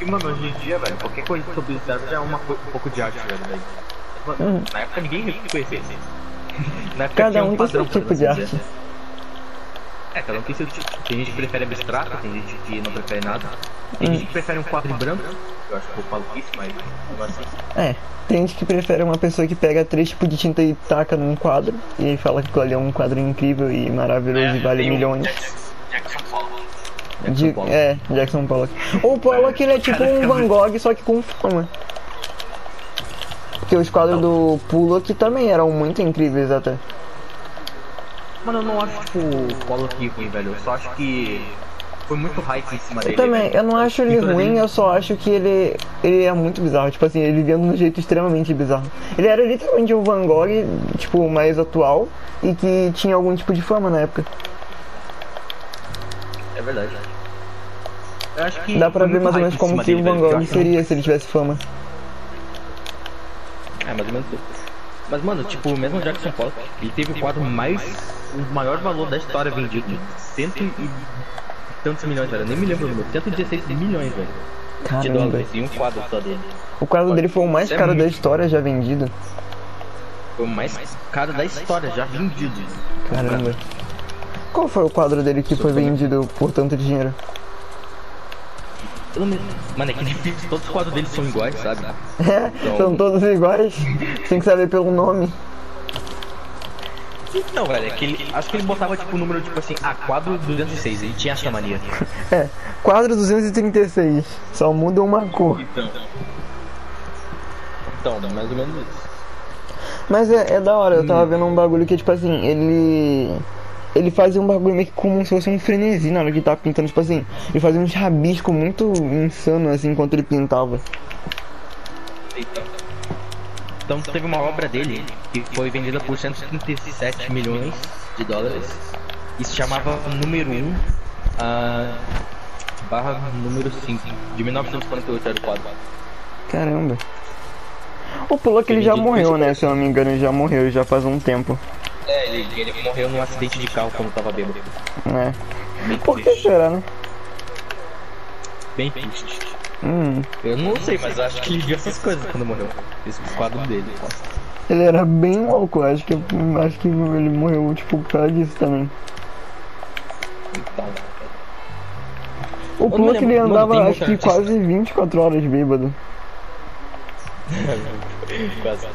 [SPEAKER 2] E, mano, hoje em dia, velho, qualquer coisa sobre isso já é uma, um pouco de arte, velho. velho. Mano,
[SPEAKER 1] Hum.
[SPEAKER 2] Na época ninguém reconhecia isso.
[SPEAKER 1] Cada um tem seu tipo de arte.
[SPEAKER 2] dizer. É, cada um tem seu tipo. Tem gente que prefere abstrato, tem gente que não prefere nada. Tem
[SPEAKER 1] Hum.
[SPEAKER 2] gente que prefere um quadro branco. Eu acho que eu falo isso, mas mesmo assim.
[SPEAKER 1] É, tem gente que prefere uma pessoa que pega três tipos de tinta e taca num quadro e fala que aquilo ali é um quadro incrível e maravilhoso e vale milhões.
[SPEAKER 2] Jackson, Jackson Pollock.
[SPEAKER 1] De,
[SPEAKER 2] Jackson Pollock.
[SPEAKER 1] é, Jackson Pollock. O Pollock ele é tipo um Van Gogh, só que com fama. Porque os quadros do Pollock também eram muito incríveis até.
[SPEAKER 2] Mano, eu não acho tipo, o Pollock ruim, velho. Eu só acho que foi muito hype em cima
[SPEAKER 1] Eu
[SPEAKER 2] dele.
[SPEAKER 1] também,
[SPEAKER 2] velho.
[SPEAKER 1] eu não acho ele
[SPEAKER 2] Pintura
[SPEAKER 1] ruim,
[SPEAKER 2] dele-
[SPEAKER 1] eu só acho que ele, ele é muito bizarro. Tipo assim, ele vivendo de um jeito extremamente bizarro. Ele era literalmente um Van Gogh, tipo, mais atual e que tinha algum tipo de fama na época.
[SPEAKER 2] É verdade. Eu acho que
[SPEAKER 1] Dá pra ver mais ou menos como que o Van
[SPEAKER 2] eu
[SPEAKER 1] Gogh seria se ele tivesse fama.
[SPEAKER 2] É, mais ou menos isso. Mas, mano, tipo, o mesmo Jackson Pollock, ele teve o quadro mais. O maior valor da história vendido. Cento e tantos milhões, velho. Eu nem me lembro o número. 116 milhões, velho. De
[SPEAKER 1] Caramba.
[SPEAKER 2] dólares em um quadro só dele.
[SPEAKER 1] O quadro dele foi o mais
[SPEAKER 2] é
[SPEAKER 1] caro da história já vendido.
[SPEAKER 2] Foi o mais caro da história já vendido.
[SPEAKER 1] Caramba. Qual foi o quadro dele que foi vendido por tanto dinheiro?
[SPEAKER 2] Mano, é que difícil. Todos os quadros dele são iguais, sabe?
[SPEAKER 1] É, são todos iguais. Tem que saber pelo nome.
[SPEAKER 2] Não, velho, é que ele. Acho que ele botava tipo o número tipo assim, ah, quadro 206. Ele tinha essa mania.
[SPEAKER 1] É, quadro 236. Só muda uma cor.
[SPEAKER 2] Então. Então, mais ou menos isso.
[SPEAKER 1] Mas é, é da hora, eu tava vendo um bagulho que, tipo assim, ele. Ele fazia um bagulho meio que como se fosse um frenesi na hora que ele tava pintando, tipo assim, ele fazia uns rabiscos muito insano assim enquanto ele pintava.
[SPEAKER 2] Então teve uma obra dele que foi vendida por 137 milhões de dólares e se chamava Número 1 ah, barra número 5 de 1948 era o quadro.
[SPEAKER 1] Caramba. O Pollock ele já morreu, né? Se eu não me engano, ele já morreu, já faz um tempo,
[SPEAKER 2] É, ele, ele morreu num acidente de carro quando tava bêbado. Bem
[SPEAKER 1] Por que será, né?
[SPEAKER 2] Bem triste.
[SPEAKER 1] Hum,
[SPEAKER 2] Eu não sei, mas acho que ele viu essas coisas quando morreu. Esse quadro dele.
[SPEAKER 1] ele era bem louco, acho que, acho que ele morreu, tipo, por causa disso também.
[SPEAKER 2] Então,
[SPEAKER 1] O
[SPEAKER 2] não
[SPEAKER 1] Pollock ele
[SPEAKER 2] mano,
[SPEAKER 1] andava,
[SPEAKER 2] tem
[SPEAKER 1] acho que quase 24 horas bêbado.
[SPEAKER 2] Quase.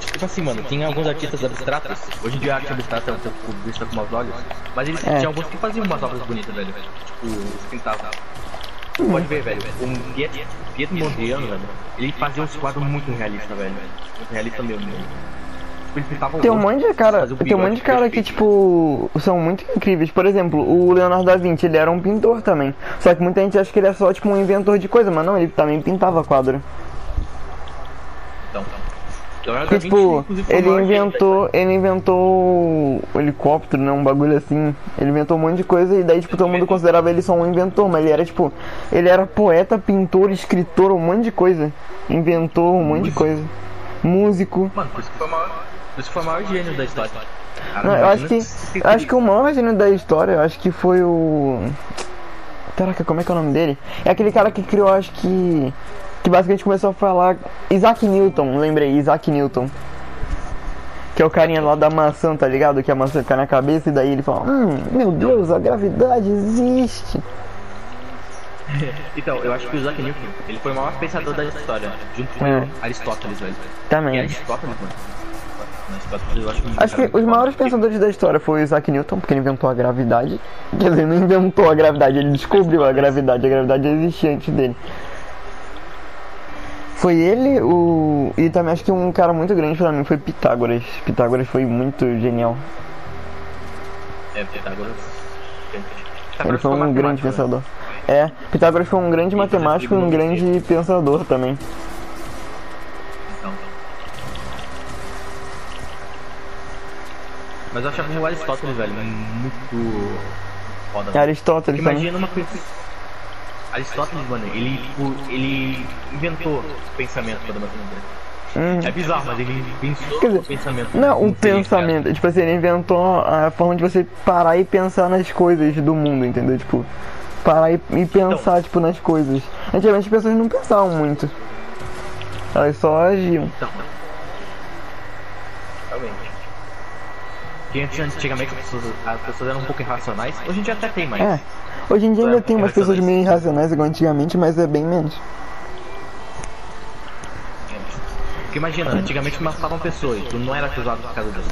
[SPEAKER 2] Tipo assim, mano, tem alguns artistas abstratos. Hoje em dia a arte abstrata é um pouco vista com maus olhos. Mas eles
[SPEAKER 1] É.
[SPEAKER 2] tinha alguns que faziam umas obras bonitas, velho. Tipo, eles pintavam. Tu Pode ver, velho. O Pietro Mondriano, velho, ele fazia uns quadros muito realistas, velho. Realista mesmo. Tipo, ele pintava o
[SPEAKER 1] Tem um monte de cara, tem um monte de cara que, tipo, são muito incríveis. Por exemplo, o Leonardo da Vinci, ele era um pintor também. Só que muita gente acha que ele é só, tipo, um inventor de coisa, mas não, ele também pintava quadro.
[SPEAKER 2] Então, Leonardo
[SPEAKER 1] Porque,
[SPEAKER 2] da Vinci,
[SPEAKER 1] tipo, ele inventou, ele inventou o helicóptero, né, um bagulho assim. Ele inventou um monte de coisa e daí, tipo, todo mundo considerava ele só um inventor, mas ele era, tipo, ele era poeta, pintor, escritor, um monte de coisa. Inventou um monte de coisa. Músico.
[SPEAKER 2] Mano, por isso que foi o maior, por isso que foi o maior gênio da história.
[SPEAKER 1] Não, eu acho que, eu acho que o maior gênio da história, eu acho que foi o. Caraca, como é que é o nome dele? É aquele cara que criou, acho que. Que basicamente começou a falar. Isaac Newton, lembrei, Isaac Newton. Que é o carinha lá da maçã, tá ligado? Que a maçã cai na cabeça e daí ele fala: Hum, meu Deus, a gravidade existe.
[SPEAKER 2] Então, eu acho que o Isaac Newton, ele foi o maior pensador da história, junto com
[SPEAKER 1] É.
[SPEAKER 2] Aristóteles, velho. E
[SPEAKER 1] Também.
[SPEAKER 2] Aristóteles, mano. Acho
[SPEAKER 1] Acho que os maiores pensadores da história foi o Isaac Newton, porque ele inventou a gravidade. Quer dizer, não inventou a gravidade, ele descobriu a gravidade. A gravidade existia antes dele. Foi ele, o. E também acho que um cara muito grande pra mim foi Pitágoras. Pitágoras foi muito genial.
[SPEAKER 2] É, Pitágoras.
[SPEAKER 1] Ele
[SPEAKER 2] Pitágoras
[SPEAKER 1] foi um grande
[SPEAKER 2] matemático, né?
[SPEAKER 1] pensador. É, Pitágoras foi um grande matemático e um grande pensador também.
[SPEAKER 2] Então. Mas eu achava o Aristóteles, velho, muito foda. Velho.
[SPEAKER 1] Aristóteles também.
[SPEAKER 2] Imagina uma coisa. Aristóteles, mano, ele, tipo, ele inventou o pensamento toda matemática.
[SPEAKER 1] Hum.
[SPEAKER 2] É bizarro, mas ele pensou
[SPEAKER 1] Quer dizer,
[SPEAKER 2] o pensamento.
[SPEAKER 1] Não, o
[SPEAKER 2] Inteligente,
[SPEAKER 1] pensamento. Tipo assim, ele inventou a forma de você parar e pensar nas coisas do mundo, entendeu? Tipo, parar e, e pensar,
[SPEAKER 2] Então.
[SPEAKER 1] tipo, nas coisas. Antigamente as pessoas não pensavam muito. Elas só agiam.
[SPEAKER 2] Então. Realmente. Porque antigamente as pessoas, as pessoas eram um pouco irracionais. Hoje em dia até tem mais.
[SPEAKER 1] É. Hoje em dia ainda tem umas pessoas meio irracionais igual antigamente, mas é bem menos.
[SPEAKER 2] Porque imagina, antigamente matavam pessoas e tu não era acusado por causa disso.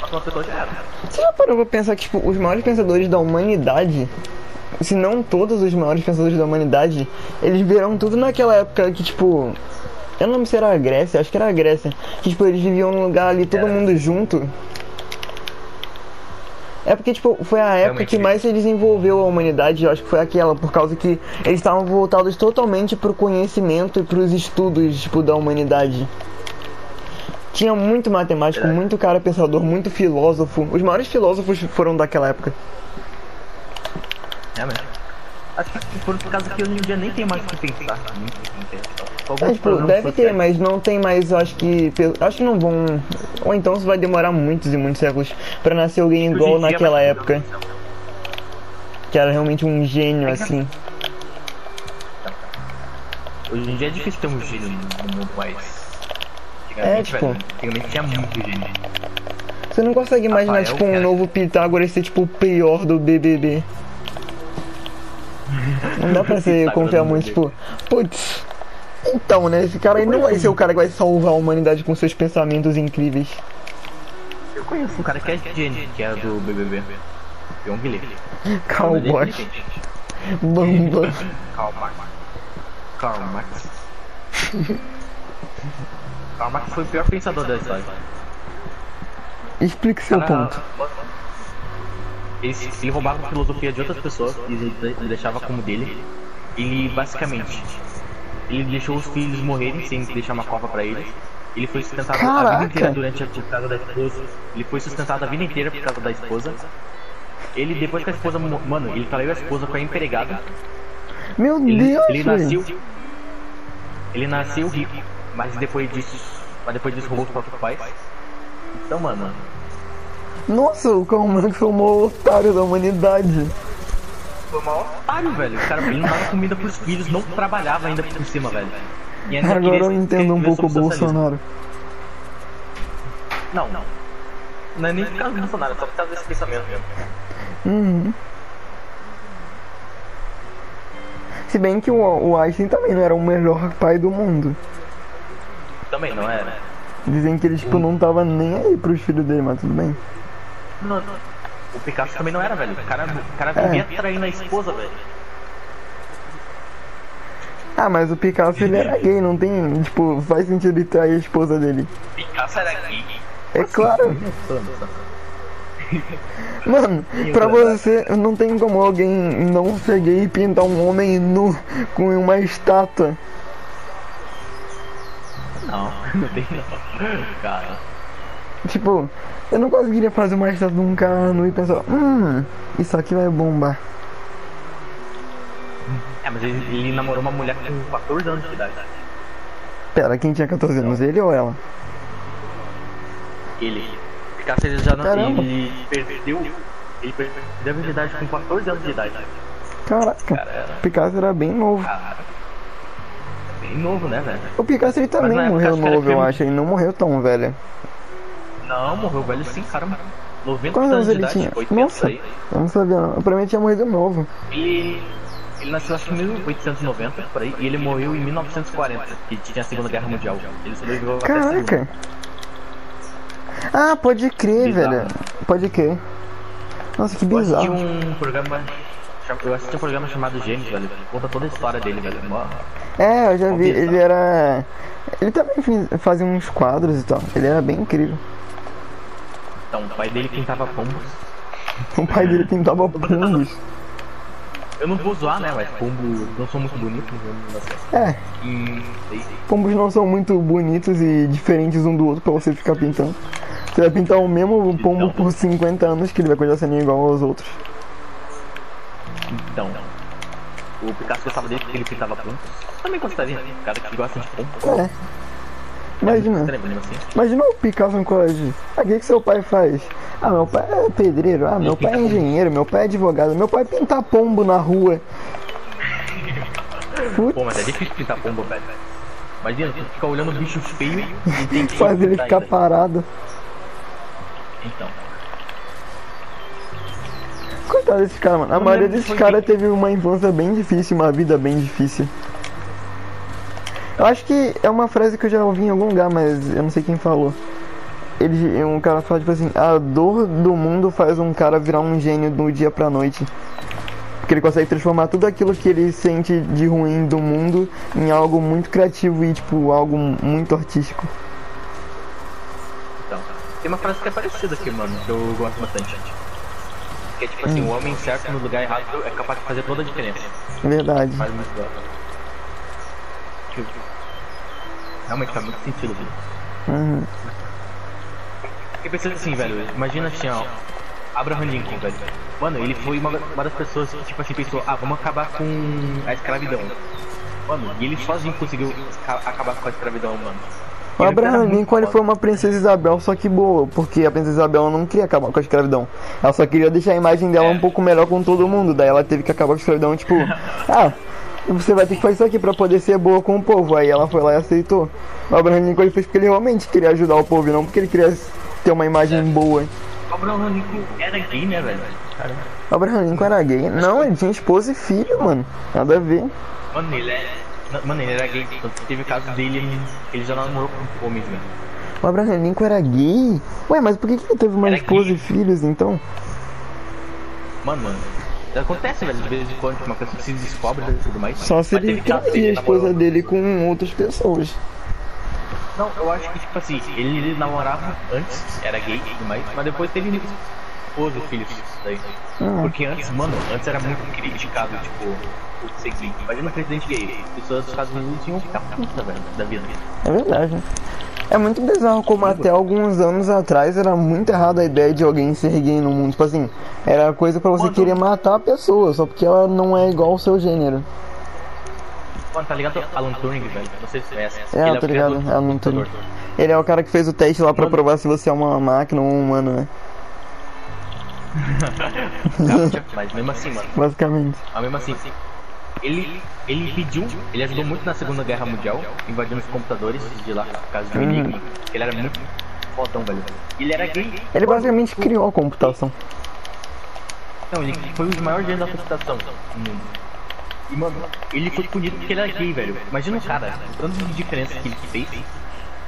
[SPEAKER 2] Matou uma pessoa já era.
[SPEAKER 1] Você já parou pra pensar que, tipo, os maiores pensadores da humanidade, se não todos os maiores pensadores da humanidade, eles vieram tudo naquela época que, tipo. Eu não lembro se era a Grécia, acho que era a Grécia. Que, tipo, eles viviam num lugar ali, todo
[SPEAKER 2] Era.
[SPEAKER 1] mundo junto. É porque, tipo, foi a época que mais se desenvolveu a humanidade, eu acho que foi aquela, por causa que eles estavam voltados totalmente pro conhecimento e pros estudos, tipo, da humanidade. Tinha muito matemático,
[SPEAKER 2] Verdade.
[SPEAKER 1] muito cara pensador, muito filósofo. Os maiores filósofos foram daquela época.
[SPEAKER 2] É mesmo. Acho que por causa que hoje em dia nem tem mais o que pensar. Muito o que pensar.
[SPEAKER 1] É, tipo, deve ter, mas não tem mais, acho que. Acho que não vão. Ou então isso vai demorar muitos e muitos séculos pra nascer alguém igual naquela época. Que era realmente um gênio
[SPEAKER 2] É
[SPEAKER 1] assim.
[SPEAKER 2] Hoje em dia é difícil ter um gênio no mundo, mas.
[SPEAKER 1] É, tipo-
[SPEAKER 2] antigamente tinha muito gênio.
[SPEAKER 1] Você não consegue imaginar,
[SPEAKER 2] Rafael,
[SPEAKER 1] tipo, um
[SPEAKER 2] cara.
[SPEAKER 1] novo Pitágoras ser tipo o pior do BBB. Não dá pra você confiar muito, tipo. Putz. Então, né? Esse cara aí não vai ser o cara que vai salvar a humanidade com seus pensamentos incríveis.
[SPEAKER 2] Eu conheço um cara que é gênio, que é do BBB. João Guilherme.
[SPEAKER 1] Cowboy. Bamba.
[SPEAKER 2] Karl Marx. Karl Marx foi o pior pensador da história.
[SPEAKER 1] Explique seu
[SPEAKER 2] Cara,
[SPEAKER 1] ponto.
[SPEAKER 2] Ele, ele roubava a filosofia de outras pessoas e deixava como dele. Ele basicamente ele deixou os filhos morrerem sem deixar uma cova pra eles. Ele foi sustentado a
[SPEAKER 1] Caraca!
[SPEAKER 2] vida inteira durante a por causa da esposa. Ele foi sustentado a vida inteira por causa da esposa. Ele depois que a esposa, mano, ele traiu a esposa com a empregada.
[SPEAKER 1] Meu
[SPEAKER 2] Ele,
[SPEAKER 1] Deus,
[SPEAKER 2] ele nasceu ele nasceu rico, mas depois disso, mas depois disso roubou os próprios pais. Então, mano,
[SPEAKER 1] Nossa, o Karl Marx o maior otário da humanidade.
[SPEAKER 2] Foi o maior otário, velho. O cara, não dava comida pros filhos, não trabalhava ainda por cima, velho. E ainda
[SPEAKER 1] Agora
[SPEAKER 2] queria
[SPEAKER 1] eu entendo um pouco o. Bolsonaro.
[SPEAKER 2] Não, não. Não é nem por causa do Bolsonaro, é só por causa desse pensamento mesmo.
[SPEAKER 1] Uhum. Se bem que o, o Einstein também não era o melhor pai do mundo.
[SPEAKER 2] Também, não é?
[SPEAKER 1] Dizem que ele, tipo, não tava nem aí pros filhos dele, mas tudo bem.
[SPEAKER 2] Não, o Picasso também não era, velho. O cara, o cara
[SPEAKER 1] É.
[SPEAKER 2] vivia traindo a esposa, velho.
[SPEAKER 1] Ah, mas o Picasso, ele era gay, não tem, tipo, faz sentido ele trair a esposa dele.
[SPEAKER 2] Picasso era gay.
[SPEAKER 1] É claro. Mano, pra você, não tem como alguém não ser gay e pintar um homem nu com uma estátua.
[SPEAKER 2] Não, não tem não. Cara.
[SPEAKER 1] Tipo, eu não conseguiria fazer uma estátua de um cara nu e pensar, hum, isso aqui vai bombar.
[SPEAKER 2] É, mas ele, ele namorou uma mulher com 14 anos de idade.
[SPEAKER 1] Pera, quem tinha 14 anos, ele ou ela?
[SPEAKER 2] Ele. Picasso já não.
[SPEAKER 1] Caramba.
[SPEAKER 2] Ele perdeu. Ele perdeu a virgindade com 14 anos de idade.
[SPEAKER 1] Caraca,
[SPEAKER 2] Cara, era.
[SPEAKER 1] Picasso era bem novo.
[SPEAKER 2] Cara. Bem novo, né, velho?
[SPEAKER 1] O Picasso ele também morreu
[SPEAKER 2] que
[SPEAKER 1] novo, eu
[SPEAKER 2] filme.
[SPEAKER 1] acho, ele não morreu tão velho.
[SPEAKER 2] Não, morreu velho sim, cara. 90
[SPEAKER 1] Quantos
[SPEAKER 2] anos
[SPEAKER 1] ele
[SPEAKER 2] idade,
[SPEAKER 1] tinha?
[SPEAKER 2] 80
[SPEAKER 1] Nossa, eu não sabia não. Pra mim ele tinha morrido novo.
[SPEAKER 2] Ele. Ele nasceu acho que em 1890, por aí, e ele morreu em 1940, que tinha a Segunda Guerra Mundial. Ele sobreviveu.
[SPEAKER 1] Caraca. Ah, pode crer,
[SPEAKER 2] Bizarro.
[SPEAKER 1] velho. Pode crer. Nossa, que
[SPEAKER 2] Eu assisti
[SPEAKER 1] bizarro.
[SPEAKER 2] um programa. Eu assisti um programa chamado Gêmeos, velho. Conta toda a história dele, velho.
[SPEAKER 1] É, eu já vi.
[SPEAKER 2] Bizarro.
[SPEAKER 1] Ele era. Ele também fazia uns quadros e tal. Ele era bem incrível.
[SPEAKER 2] Então, o pai dele pintava pombos.
[SPEAKER 1] O pai dele pintava pombos.
[SPEAKER 2] Eu não vou zoar, né? Mas pombos não são muito bonitos. né.
[SPEAKER 1] É,
[SPEAKER 2] E.
[SPEAKER 1] pombos não são muito bonitos e diferentes um do outro pra você ficar pintando. Você vai pintar o mesmo pombo
[SPEAKER 2] Então.
[SPEAKER 1] por 50 anos que ele vai continuar sendo igual aos outros.
[SPEAKER 2] Então. O Picasso gostava dele porque ele pintava pombos. Também gostaria, né? Cara que gosta de pombos.
[SPEAKER 1] É. Imagina.
[SPEAKER 2] Estranho, mesmo assim.
[SPEAKER 1] Imagina o Picasso no colégio. Ah, o que, que seu pai faz? Ah, meu pai é pedreiro. Ah, meu pai é engenheiro. Meu pai é advogado. Meu pai pinta pombo na rua.
[SPEAKER 2] Pô, mas é difícil pintar pombo, velho. Imagina, tu fica olhando o bicho feio e tem que
[SPEAKER 1] Faz ele ficar parado.
[SPEAKER 2] Então.
[SPEAKER 1] Coitado desses caras, mano. A maioria caras
[SPEAKER 2] que-
[SPEAKER 1] teve uma infância bem difícil, uma vida bem difícil. Eu acho que é uma frase que eu já ouvi em algum lugar, mas eu não sei quem falou. Ele, um cara fala tipo assim, a dor do mundo faz um cara virar um gênio do dia pra noite. Porque ele consegue transformar tudo aquilo que ele sente de ruim do mundo em algo muito criativo e tipo, algo muito artístico.
[SPEAKER 2] Então, tem uma frase que é parecida aqui, mano, que eu gosto bastante. Que é tipo assim, o homem certo no lugar errado é capaz de fazer toda a diferença.
[SPEAKER 1] Verdade.
[SPEAKER 2] Faz muito bem. Tipo, Realmente faz muito sentido, velho.
[SPEAKER 1] Uhum.
[SPEAKER 2] Porque pensa assim, velho, imagina assim, ó, Abraham Lincoln, velho. Mano, ele foi uma, uma das pessoas que, tipo assim, pensou, ah, vamos acabar com a escravidão. Mano, e ele sozinho conseguiu acabar com a escravidão, mano.
[SPEAKER 1] O Abraham Lincoln ele foi uma princesa Isabel, só que boa, porque a princesa Isabel não queria acabar com a escravidão. Ela só queria deixar a imagem dela
[SPEAKER 2] É.
[SPEAKER 1] um pouco melhor com todo mundo. Daí ela teve que acabar com a escravidão, tipo, ah, você vai ter que fazer isso aqui pra poder ser boa com o povo. Aí ela foi lá e aceitou. O Abraham Lincoln ele fez porque ele realmente queria ajudar o povo, e não porque ele queria ter uma imagem boa.
[SPEAKER 2] O Abraham Lincoln era gay, né, velho? Caramba.
[SPEAKER 1] O Abraham Lincoln era gay? Não, ele tinha esposa e filho, mano. Nada a ver.
[SPEAKER 2] Mano, ele é. Mano, ele era gay, teve caso dele, ele já namorou com homens, velho.
[SPEAKER 1] O Abraham Lincoln era gay? Ué, mas por que, que ele teve uma
[SPEAKER 2] Era
[SPEAKER 1] esposa
[SPEAKER 2] gay.
[SPEAKER 1] e filhos então?
[SPEAKER 2] Mano, mano. Acontece, velho, de vez em quando, uma pessoa se descobre e tudo mais.
[SPEAKER 1] Só se ele traía a esposa dele com outras pessoas.
[SPEAKER 2] Não, eu acho que, tipo assim, ele, ele namorava antes, era gay e tudo mais, mas depois teve esposa e filhos daí.
[SPEAKER 1] Ah.
[SPEAKER 2] Porque antes, mano, antes era muito criticado, tipo, o ser gay. Imagina um presidente gay, as pessoas dos Estados Unidos iam ficar puta, velho, da vida.
[SPEAKER 1] É verdade. né? É muito bizarro como até alguns anos atrás era muito errada a ideia de alguém ser gay no mundo. Tipo assim, era coisa pra você
[SPEAKER 2] Mano.
[SPEAKER 1] querer matar a pessoa, só porque ela não é igual ao seu gênero.
[SPEAKER 2] Mano, tá ligado Alan Turing, velho? Não sei se você conhece.
[SPEAKER 1] É,
[SPEAKER 2] Ele
[SPEAKER 1] eu tô
[SPEAKER 2] o criador
[SPEAKER 1] ligado,
[SPEAKER 2] do
[SPEAKER 1] Alan Turing. Ele é o cara que fez o teste lá pra
[SPEAKER 2] Mano.
[SPEAKER 1] provar se você é uma máquina ou um humano, né?
[SPEAKER 2] Mas mesmo assim, mano.
[SPEAKER 1] Basicamente.
[SPEAKER 2] Mas mesmo assim, ele, ele pediu, ele ajudou muito na Segunda Guerra Mundial, invadindo os computadores de lá, por causa um
[SPEAKER 1] Uhum.
[SPEAKER 2] enigma. Ele era muito fodão, velho. Ele era gay.
[SPEAKER 1] Ele basicamente criou a computação.
[SPEAKER 2] Não, ele foi o maior gênio da computação no mundo. E, mano, ele foi punido porque ele era gay, velho. Imagina o cara, o tanto de diferença que ele fez.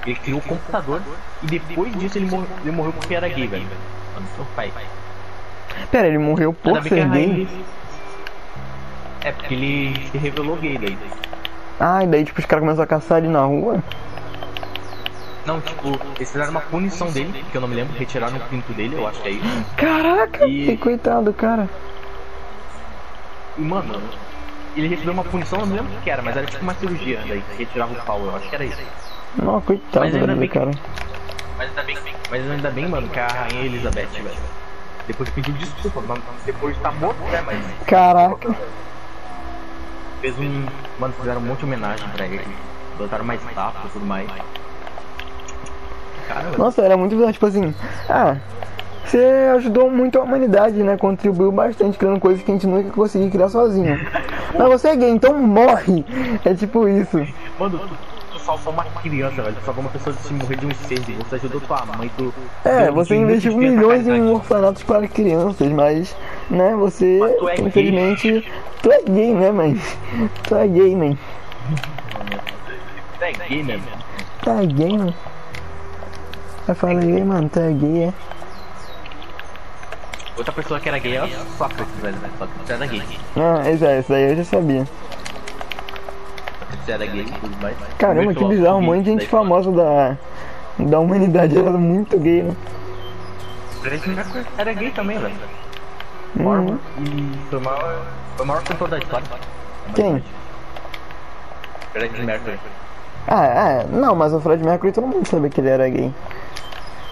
[SPEAKER 2] Ele criou o computador e depois disso ele, mor ele morreu porque era gay, velho. Mano, seu pai.
[SPEAKER 1] Pera, ele morreu por ser gay?
[SPEAKER 2] É, porque ele se revelou gay daí.
[SPEAKER 1] Ah, e daí tipo os caras começaram a caçar ele na rua?
[SPEAKER 2] Não, tipo, eles fizeram uma punição dele, que eu não me lembro, retiraram o pinto dele, eu acho que é isso.
[SPEAKER 1] Caraca,
[SPEAKER 2] E-
[SPEAKER 1] que coitado, cara.
[SPEAKER 2] E, mano, ele recebeu uma punição, eu não lembro o que era, mas era tipo uma cirurgia daí, que retirava o pau, eu acho que era isso.
[SPEAKER 1] Não, coitado
[SPEAKER 2] Mas ainda bem
[SPEAKER 1] cara.
[SPEAKER 2] Mas ainda bem, mas ainda bem, mano, que a rainha Elizabeth, velho, depois pediu desculpa, mas depois de tá morto, né, mas
[SPEAKER 1] Caraca.
[SPEAKER 2] Fez um, mano, fizeram um monte de homenagem pra ele, botaram mais estátua e tudo mais. Caramba,
[SPEAKER 1] Nossa, era muito bizarro, tipo assim, ah, você ajudou muito a humanidade, né? Contribuiu bastante criando coisas que a gente nunca ia conseguir criar sozinho. Mas você é gay, então morre! É tipo isso.
[SPEAKER 2] mano, salvou uma criança, velho. Tu salvou uma pessoa de se morrer de um incêndio. Você ajudou tua mãe, tu.
[SPEAKER 1] É,
[SPEAKER 2] tu-
[SPEAKER 1] você
[SPEAKER 2] tu
[SPEAKER 1] investiu milhões em
[SPEAKER 2] caridade.
[SPEAKER 1] orfanatos para crianças, mas, né, você,
[SPEAKER 2] Mas tu é gay.
[SPEAKER 1] infelizmente, tu é gay, né, man? Tu é gay, man.
[SPEAKER 2] Tu é gay mesmo.
[SPEAKER 1] Tu é gay, man. Eu falei, mano, tu é gay, é?
[SPEAKER 2] Outra pessoa que era gay é o Sócrates, velho. Sócrates era gay.
[SPEAKER 1] Ah, isso aí, isso aí eu já sabia.
[SPEAKER 2] Sócrates era gay e tudo mais.
[SPEAKER 1] Caramba, que bizarro, um monte de gente
[SPEAKER 2] daí-
[SPEAKER 1] famosa da, da humanidade era muito gay, né?
[SPEAKER 2] Freddie Mercury era gay também, velho.
[SPEAKER 1] Uhum.
[SPEAKER 2] Mormon. E foi o maior, foi o maior cantor da história.
[SPEAKER 1] Quem?
[SPEAKER 2] Freddie Mercury.
[SPEAKER 1] Ah, é, não, mas o Fred Mercury todo mundo sabia que ele era gay.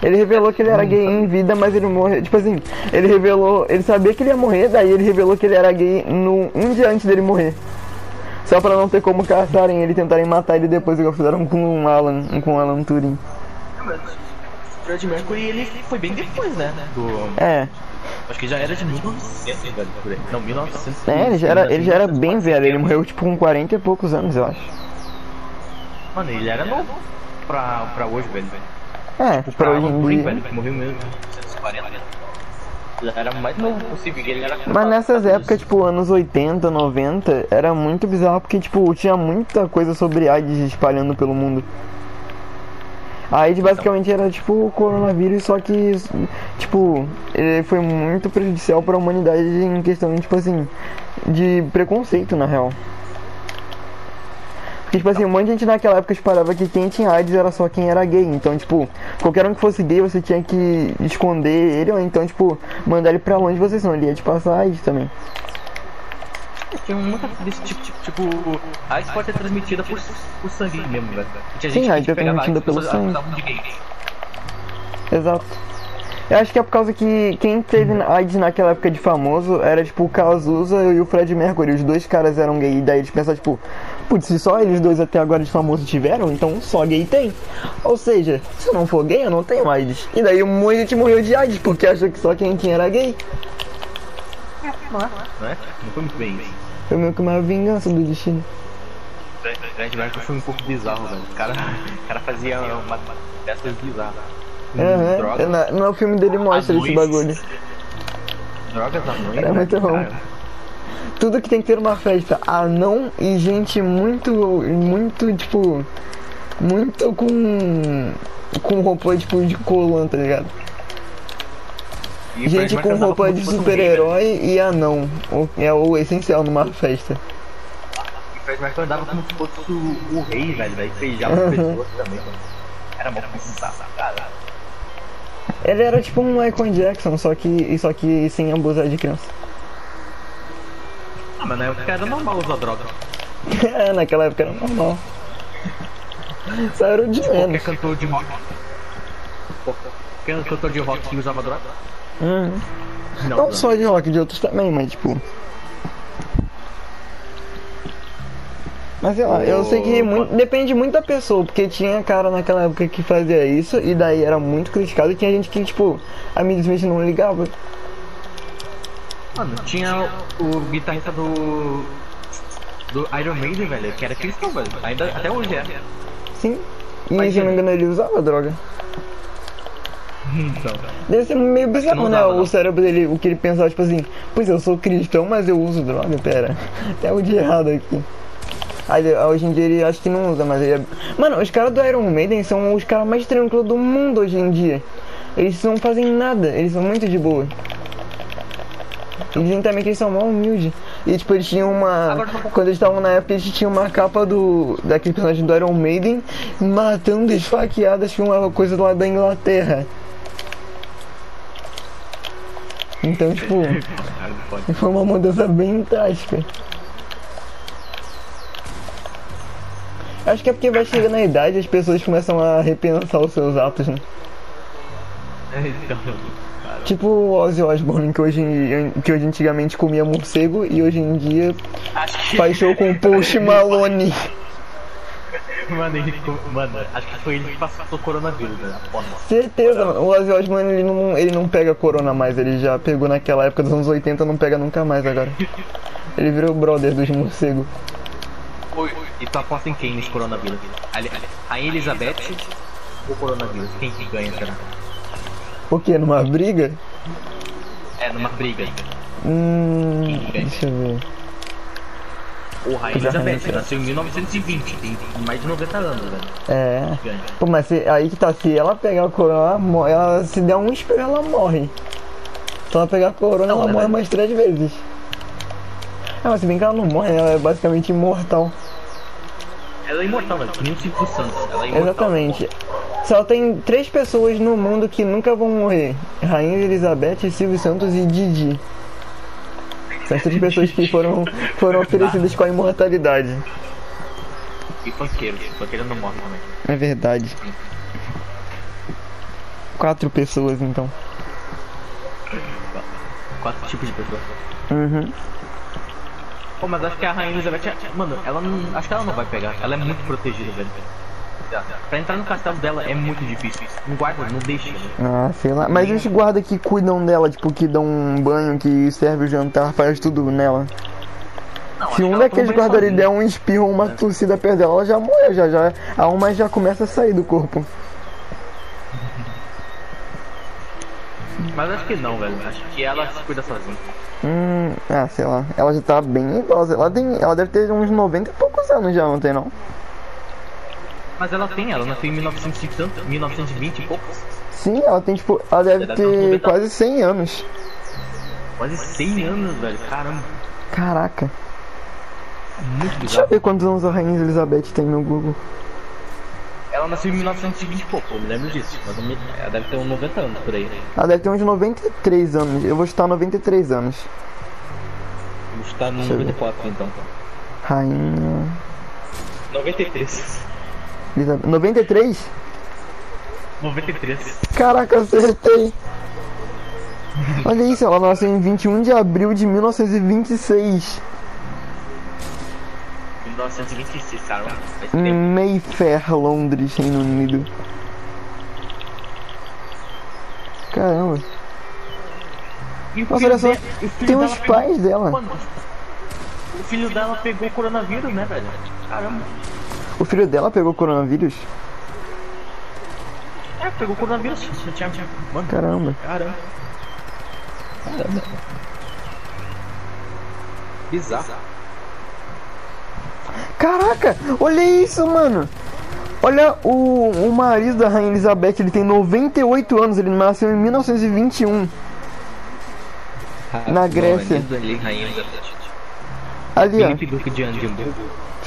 [SPEAKER 1] Ele revelou que ele era gay em vida, mas ele morreu. Tipo assim, ele revelou. Ele sabia que ele ia morrer, daí ele revelou que ele era gay no, um dia antes dele morrer. Só pra não ter como caçarem ele e tentarem matar ele depois, igual fizeram com o Alan, com o Alan Turing.
[SPEAKER 2] Freddie Mercury, ele foi bem depois, né? Do...
[SPEAKER 1] É,
[SPEAKER 2] Acho que já era de 1900, velho. Não, 1900.
[SPEAKER 1] é ele, já era, ele já era bem velho, ele morreu tipo com 40 e poucos anos, eu acho.
[SPEAKER 2] Mano, ele era novo pra, pra hoje, velho.
[SPEAKER 1] É,
[SPEAKER 2] Tipo,
[SPEAKER 1] pra
[SPEAKER 2] pra
[SPEAKER 1] hoje em
[SPEAKER 2] Turing,
[SPEAKER 1] dia.
[SPEAKER 2] morreu em 1940. Era mais novo possível. Ele era
[SPEAKER 1] Mas nessas épocas, tipo, anos 80, 90, era muito bizarro porque, tipo, tinha muita coisa sobre AIDS espalhando pelo mundo. A AIDS basicamente era tipo o coronavírus, só que, tipo, ele foi muito prejudicial para a humanidade em questão, tipo assim, de preconceito, na real. Porque, tipo assim, um monte de gente naquela época esperava que quem tinha AIDS era só quem era gay. Então, tipo, qualquer um que fosse gay, você tinha que esconder ele, ou então, tipo, mandar ele pra longe você, senão ele ia te passar AIDS também.
[SPEAKER 2] Tinha muita desse tipo, tipo, tipo, a AIDS pode ser transmitida por, por sangue mesmo, velho.
[SPEAKER 1] Sim, a AIDS é transmitida pelo sangue. Exato. Eu acho que é por causa que quem teve AIDS naquela época de famoso era tipo o Cazuza e o Fred Mercury. Os dois caras eram gay. E daí eles pensaram, tipo, putz, se só eles dois até agora de famoso tiveram, então só gay tem. Ou seja, se eu não for gay, eu não tenho AIDS. E daí um monte de gente morreu de AIDS porque achou que só quem tinha era gay.
[SPEAKER 2] Não é? Não foi muito bem isso.
[SPEAKER 1] Foi meio que uma vingança do destino.
[SPEAKER 2] Fred Mercury foi um pouco bizarro, velho. O cara, o cara fazia uma festas bizarras. Com
[SPEAKER 1] Aham.
[SPEAKER 2] drogas,
[SPEAKER 1] Na- No filme dele mostra esse bagulho.
[SPEAKER 2] drogas anões.
[SPEAKER 1] Era
[SPEAKER 2] né,
[SPEAKER 1] muito bom.
[SPEAKER 2] cara?
[SPEAKER 1] Tudo que tem que ter uma festa, anão e gente muito, muito, tipo, muito com, com roupa, tipo, de colã, tá ligado?
[SPEAKER 2] E
[SPEAKER 1] Gente com roupa de
[SPEAKER 2] velho.
[SPEAKER 1] super-herói e anão, é o essencial numa festa.
[SPEAKER 2] E Fred Mercury andava como se fosse o, rei, velho. Daí beijava as pessoas também, mano. Era mó bizarro, cara.
[SPEAKER 1] Ele era tipo um Michael Jackson, só que, só que sem abusar de criança.
[SPEAKER 2] Ah, mas na época era normal usar droga.
[SPEAKER 1] é, naquela época era normal. Só era o de
[SPEAKER 2] Qualquer
[SPEAKER 1] menos.
[SPEAKER 2] cantor de rock. Qualquer cantor de rock que usava droga.
[SPEAKER 1] Uhum. Não só de rock, de outros também, mas tipo. Mas sei lá, eu sei que muito, depende muito da pessoa, porque tinha cara naquela época que fazia isso e daí era muito criticado e tinha gente que, tipo, a Miss Smith não ligava.
[SPEAKER 2] Mano, tinha o guitarrista do. do Iron Maiden, velho, que era cristão, velho. Ainda até hoje é.
[SPEAKER 1] Sim. E
[SPEAKER 2] Mas
[SPEAKER 1] se não me engano ele usava droga.
[SPEAKER 2] Então.
[SPEAKER 1] Deve ser meio bizarro,
[SPEAKER 2] não
[SPEAKER 1] né?
[SPEAKER 2] usava,
[SPEAKER 1] O
[SPEAKER 2] não.
[SPEAKER 1] cérebro dele, o que ele pensava, tipo assim, pois eu sou cristão, mas eu uso droga, pera. Tem algo de errado aqui. Aí, hoje em dia ele acho que não usa, mas ele é... Mano, os caras do Iron Maiden são os caras mais tranquilos do mundo hoje em dia. Eles não fazem nada, eles são muito de boa. E dizem também que eles são mal humildes. E tipo, eles tinham uma. Quando eles estavam na época, eles tinham uma capa do. daquele personagem do Iron Maiden matando esfaqueadas com uma coisa lá da Inglaterra. Então, tipo, foi uma mudança bem drástica. Acho que é porque vai chegando na idade as pessoas começam a repensar os seus atos, né?
[SPEAKER 2] Então.
[SPEAKER 1] Tipo o Ozzy Osbourne, que hoje, que hoje antigamente comia morcego e hoje em dia
[SPEAKER 2] que.
[SPEAKER 1] faz show com o Post Malone.
[SPEAKER 2] Mano, ele, mano, acho que foi ele que passou o coronavírus, né?
[SPEAKER 1] Certeza, mano. O Ozzy Osbourne ele não, ele não pega corona mais, ele já pegou naquela época dos anos 80, não pega nunca mais agora. Ele virou o brother dos morcegos.
[SPEAKER 2] Oi, E tu aposta em quem nesse coronavírus? Ali- A Elizabeth ou o coronavírus? Quem que ganha, será?
[SPEAKER 1] O que? Numa briga?
[SPEAKER 2] É, numa briga.
[SPEAKER 1] Hum. Deixa eu ver.
[SPEAKER 2] Ou a Elizabeth, nasceu em 1920, tem mais de 90 anos, velho.
[SPEAKER 1] É.
[SPEAKER 2] Ganha.
[SPEAKER 1] Pô, mas se, aí que tá, se ela pegar o corona, ela, ela se der um espirro, ela morre. Se ela pegar a corona,
[SPEAKER 2] Não,
[SPEAKER 1] ela
[SPEAKER 2] né,
[SPEAKER 1] morre
[SPEAKER 2] velho?
[SPEAKER 1] mais três vezes. É, mas se bem que ela não morre, ela é basicamente imortal.
[SPEAKER 2] Ela é imortal, velho. Que nem o Silvio Santos. Ela é imortal.
[SPEAKER 1] Exatamente. Só tem três pessoas no mundo que nunca vão morrer: Rainha Elizabeth, Silvio Santos e Didi. São as três pessoas que foram, foram oferecidas com a imortalidade.
[SPEAKER 2] E funkeiro. Funkeiro não morre também.
[SPEAKER 1] É verdade. Quatro pessoas então.
[SPEAKER 2] Quatro tipos de pessoas.
[SPEAKER 1] Uhum.
[SPEAKER 2] Pô, mas acho que a Rainha Elizabeth, é- mano, ela não. Acho que ela não vai pegar. Ela é muito protegida, velho. Pra entrar no castelo dela é muito difícil. Um guarda não deixa.
[SPEAKER 1] Ah, sei lá. Mas os guardas que cuidam dela, tipo, que dão um banho, que serve o jantar, faz tudo nela.
[SPEAKER 2] Não,
[SPEAKER 1] Se um daqueles guardas ali der um espirro ou uma tossida perto dela, ela já morreu, já, já. A alma já começa a sair do corpo.
[SPEAKER 2] Mas acho que não, velho. Acho que ela se cuida sozinha.
[SPEAKER 1] Hum, ah, sei lá. Ela já tá bem idosa. Ela tem. Ela deve ter uns 90 e poucos anos já, não tem não?
[SPEAKER 2] Mas ela tem, ela nasceu em 1900 e tanto, 1920 e poucos.
[SPEAKER 1] Sim, ela tem tipo. Ela deve
[SPEAKER 2] Ela deve ter uns
[SPEAKER 1] ter
[SPEAKER 2] 90.
[SPEAKER 1] quase 100 anos.
[SPEAKER 2] Quase 100 anos, velho. Caramba.
[SPEAKER 1] Caraca.
[SPEAKER 2] Muito
[SPEAKER 1] Deixa eu ver quantos anos a Rainha Elizabeth tem no Google.
[SPEAKER 2] Ela nasceu em 1920 e pouco, eu me lembro disso. Mas ela deve ter uns 90 anos por aí.
[SPEAKER 1] Ela deve ter uns 93 anos. Eu vou chutar 93 anos.
[SPEAKER 2] Vamos estar no
[SPEAKER 1] Deixa eu ver.
[SPEAKER 2] 94 então.
[SPEAKER 1] Rainha.
[SPEAKER 2] 93.
[SPEAKER 1] Elizabeth. 93?
[SPEAKER 2] 93.
[SPEAKER 1] Caraca, acertei. Olha isso, ela nasceu em 21 de abril de 1926.
[SPEAKER 2] 1926, cara.
[SPEAKER 1] Em. Mayfair, Londres, Reino Unido. Caramba. Nossa, olha só. Tem os
[SPEAKER 2] pegou-
[SPEAKER 1] pais dela.
[SPEAKER 2] Mano, o filho dela pegou coronavírus, né, velho? Caramba.
[SPEAKER 1] O filho dela pegou coronavírus?
[SPEAKER 2] É, pegou o coronavírus. Já tinha... tinha- Mano,
[SPEAKER 1] Caramba.
[SPEAKER 2] caramba. Caramba. Bizarro.
[SPEAKER 1] Caraca, olha isso, mano. Olha o, o marido da Rainha Elizabeth, ele tem 98 anos, ele nasceu em 1921. Na Grécia.
[SPEAKER 2] Rainha Elizabeth.
[SPEAKER 1] Ali, ó,
[SPEAKER 2] Felipe Duque de.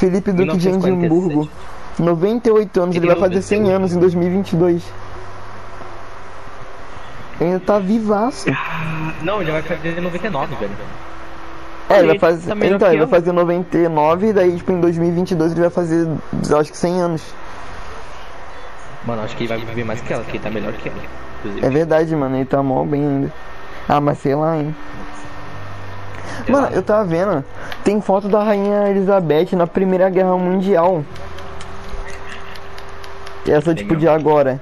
[SPEAKER 1] Felipe Duque de
[SPEAKER 2] 1947.
[SPEAKER 1] Edimburgo. 98 anos, ele vai fazer 100 anos em 2022. Ele ainda tá vivaço.
[SPEAKER 2] Não, ele vai fazer 99, velho.
[SPEAKER 1] É, ele vai
[SPEAKER 2] Ele
[SPEAKER 1] fazer.
[SPEAKER 2] tá
[SPEAKER 1] então, ele vai fazer 99 e daí, tipo, em 2022 ele vai fazer, eu acho que 100 anos.
[SPEAKER 2] Mano, acho que ele vai viver mais que ela, que ele tá melhor que ela. Inclusive.
[SPEAKER 1] É verdade, mano, ele tá mó bem ainda. Ah, mas sei lá, hein. Mano, eu tava vendo, tem foto da Rainha Elizabeth na Primeira Guerra Mundial. E essa, tipo, de agora.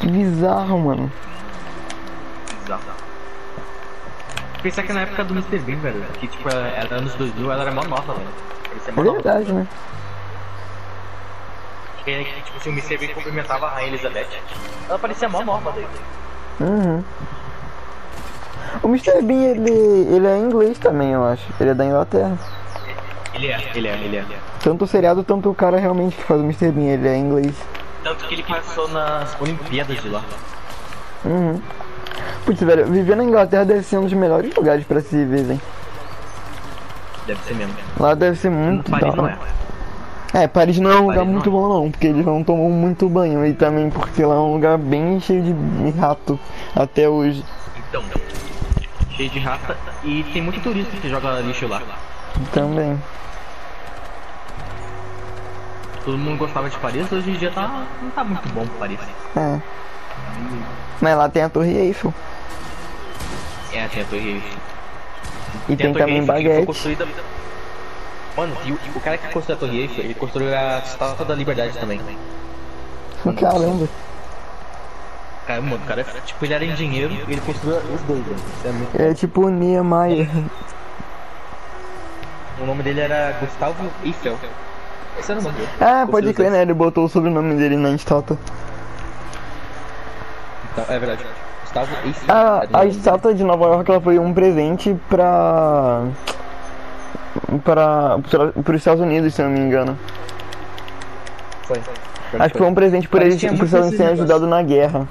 [SPEAKER 1] Que bizarro, mano.
[SPEAKER 2] Bizarro. Pensar que na época do Mr. Bean, velho, que tipo, ela era anos 2000, ela era mó nova, velho. Mó
[SPEAKER 1] É
[SPEAKER 2] nova.
[SPEAKER 1] verdade, né?
[SPEAKER 2] Que, tipo, se o Mr. Bean cumprimentava a Rainha Elizabeth, ela parecia mó nova dele.
[SPEAKER 1] Uhum. O Mr. Bean, ele, ele é inglês também, eu acho. Ele é da Inglaterra.
[SPEAKER 2] Ele é, ele é, ele é.
[SPEAKER 1] Tanto o seriado, tanto o cara realmente que faz o Mr. Bean, ele é inglês.
[SPEAKER 2] Tanto que ele passou nas Olimpíadas de lá.
[SPEAKER 1] Uhum. Putz, velho, viver na Inglaterra deve ser um dos melhores lugares pra se viver, hein?
[SPEAKER 2] Deve ser mesmo.
[SPEAKER 1] Lá deve ser muito
[SPEAKER 2] Paris não é.
[SPEAKER 1] É, Paris não é um lugar
[SPEAKER 2] Paris
[SPEAKER 1] muito
[SPEAKER 2] não
[SPEAKER 1] bom não, porque eles não tomam muito banho e também porque lá é um lugar bem cheio de rato até hoje.
[SPEAKER 2] Então, cheio de rata e tem muito turista que joga lixo lá.
[SPEAKER 1] Também.
[SPEAKER 2] Todo mundo gostava de Paris, hoje em dia tá, não tá muito bom Paris.
[SPEAKER 1] É. Mas lá tem a Torre Eiffel.
[SPEAKER 2] É, tem a Torre Eiffel.
[SPEAKER 1] E tem,
[SPEAKER 2] Torre
[SPEAKER 1] também baguete.
[SPEAKER 2] construída... Mano, o, o cara que construiu a Torre Eiffel, ele construiu a Estátua da Liberdade também.
[SPEAKER 1] Caramba.
[SPEAKER 2] Cara, mano, o cara, tipo, ele era engenheiro e ele construiu os dois, velho. É
[SPEAKER 1] É tipo o Niemeyer.
[SPEAKER 2] O nome dele era Gustavo Eiffel. Esse era o nome dele.
[SPEAKER 1] Ah, pode crer, né? Ele botou o sobrenome dele na estátua.
[SPEAKER 2] Então, é verdade. Gustavo Eiffel.
[SPEAKER 1] A,
[SPEAKER 2] era o
[SPEAKER 1] a estátua de Nova York ela foi um presente pra. para. para os Estados Unidos, se não me engano.
[SPEAKER 2] Foi.
[SPEAKER 1] Acho que foi um presente por eles, por
[SPEAKER 2] muito
[SPEAKER 1] os Estados Unidos terem ajudado na guerra.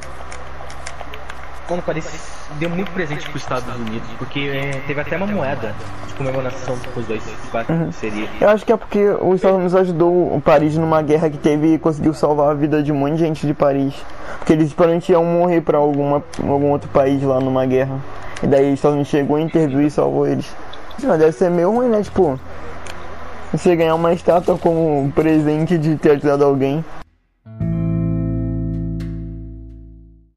[SPEAKER 2] Mano, parece deu muito presente pros Estados Unidos, porque é, teve até uma moeda de comemoração dos dois quatro
[SPEAKER 1] Uhum.
[SPEAKER 2] seria.
[SPEAKER 1] Eu acho que é porque os Estados Unidos ajudou o Paris numa guerra que teve e conseguiu salvar a vida de um monte de gente de Paris. Porque eles provavelmente iam morrer pra alguma, algum outro país lá numa guerra. E daí os Estados Unidos chegou, interviu e salvou eles. Mas deve ser meio ruim, né? Tipo, você ganhar uma estátua como presente de ter ajudado alguém.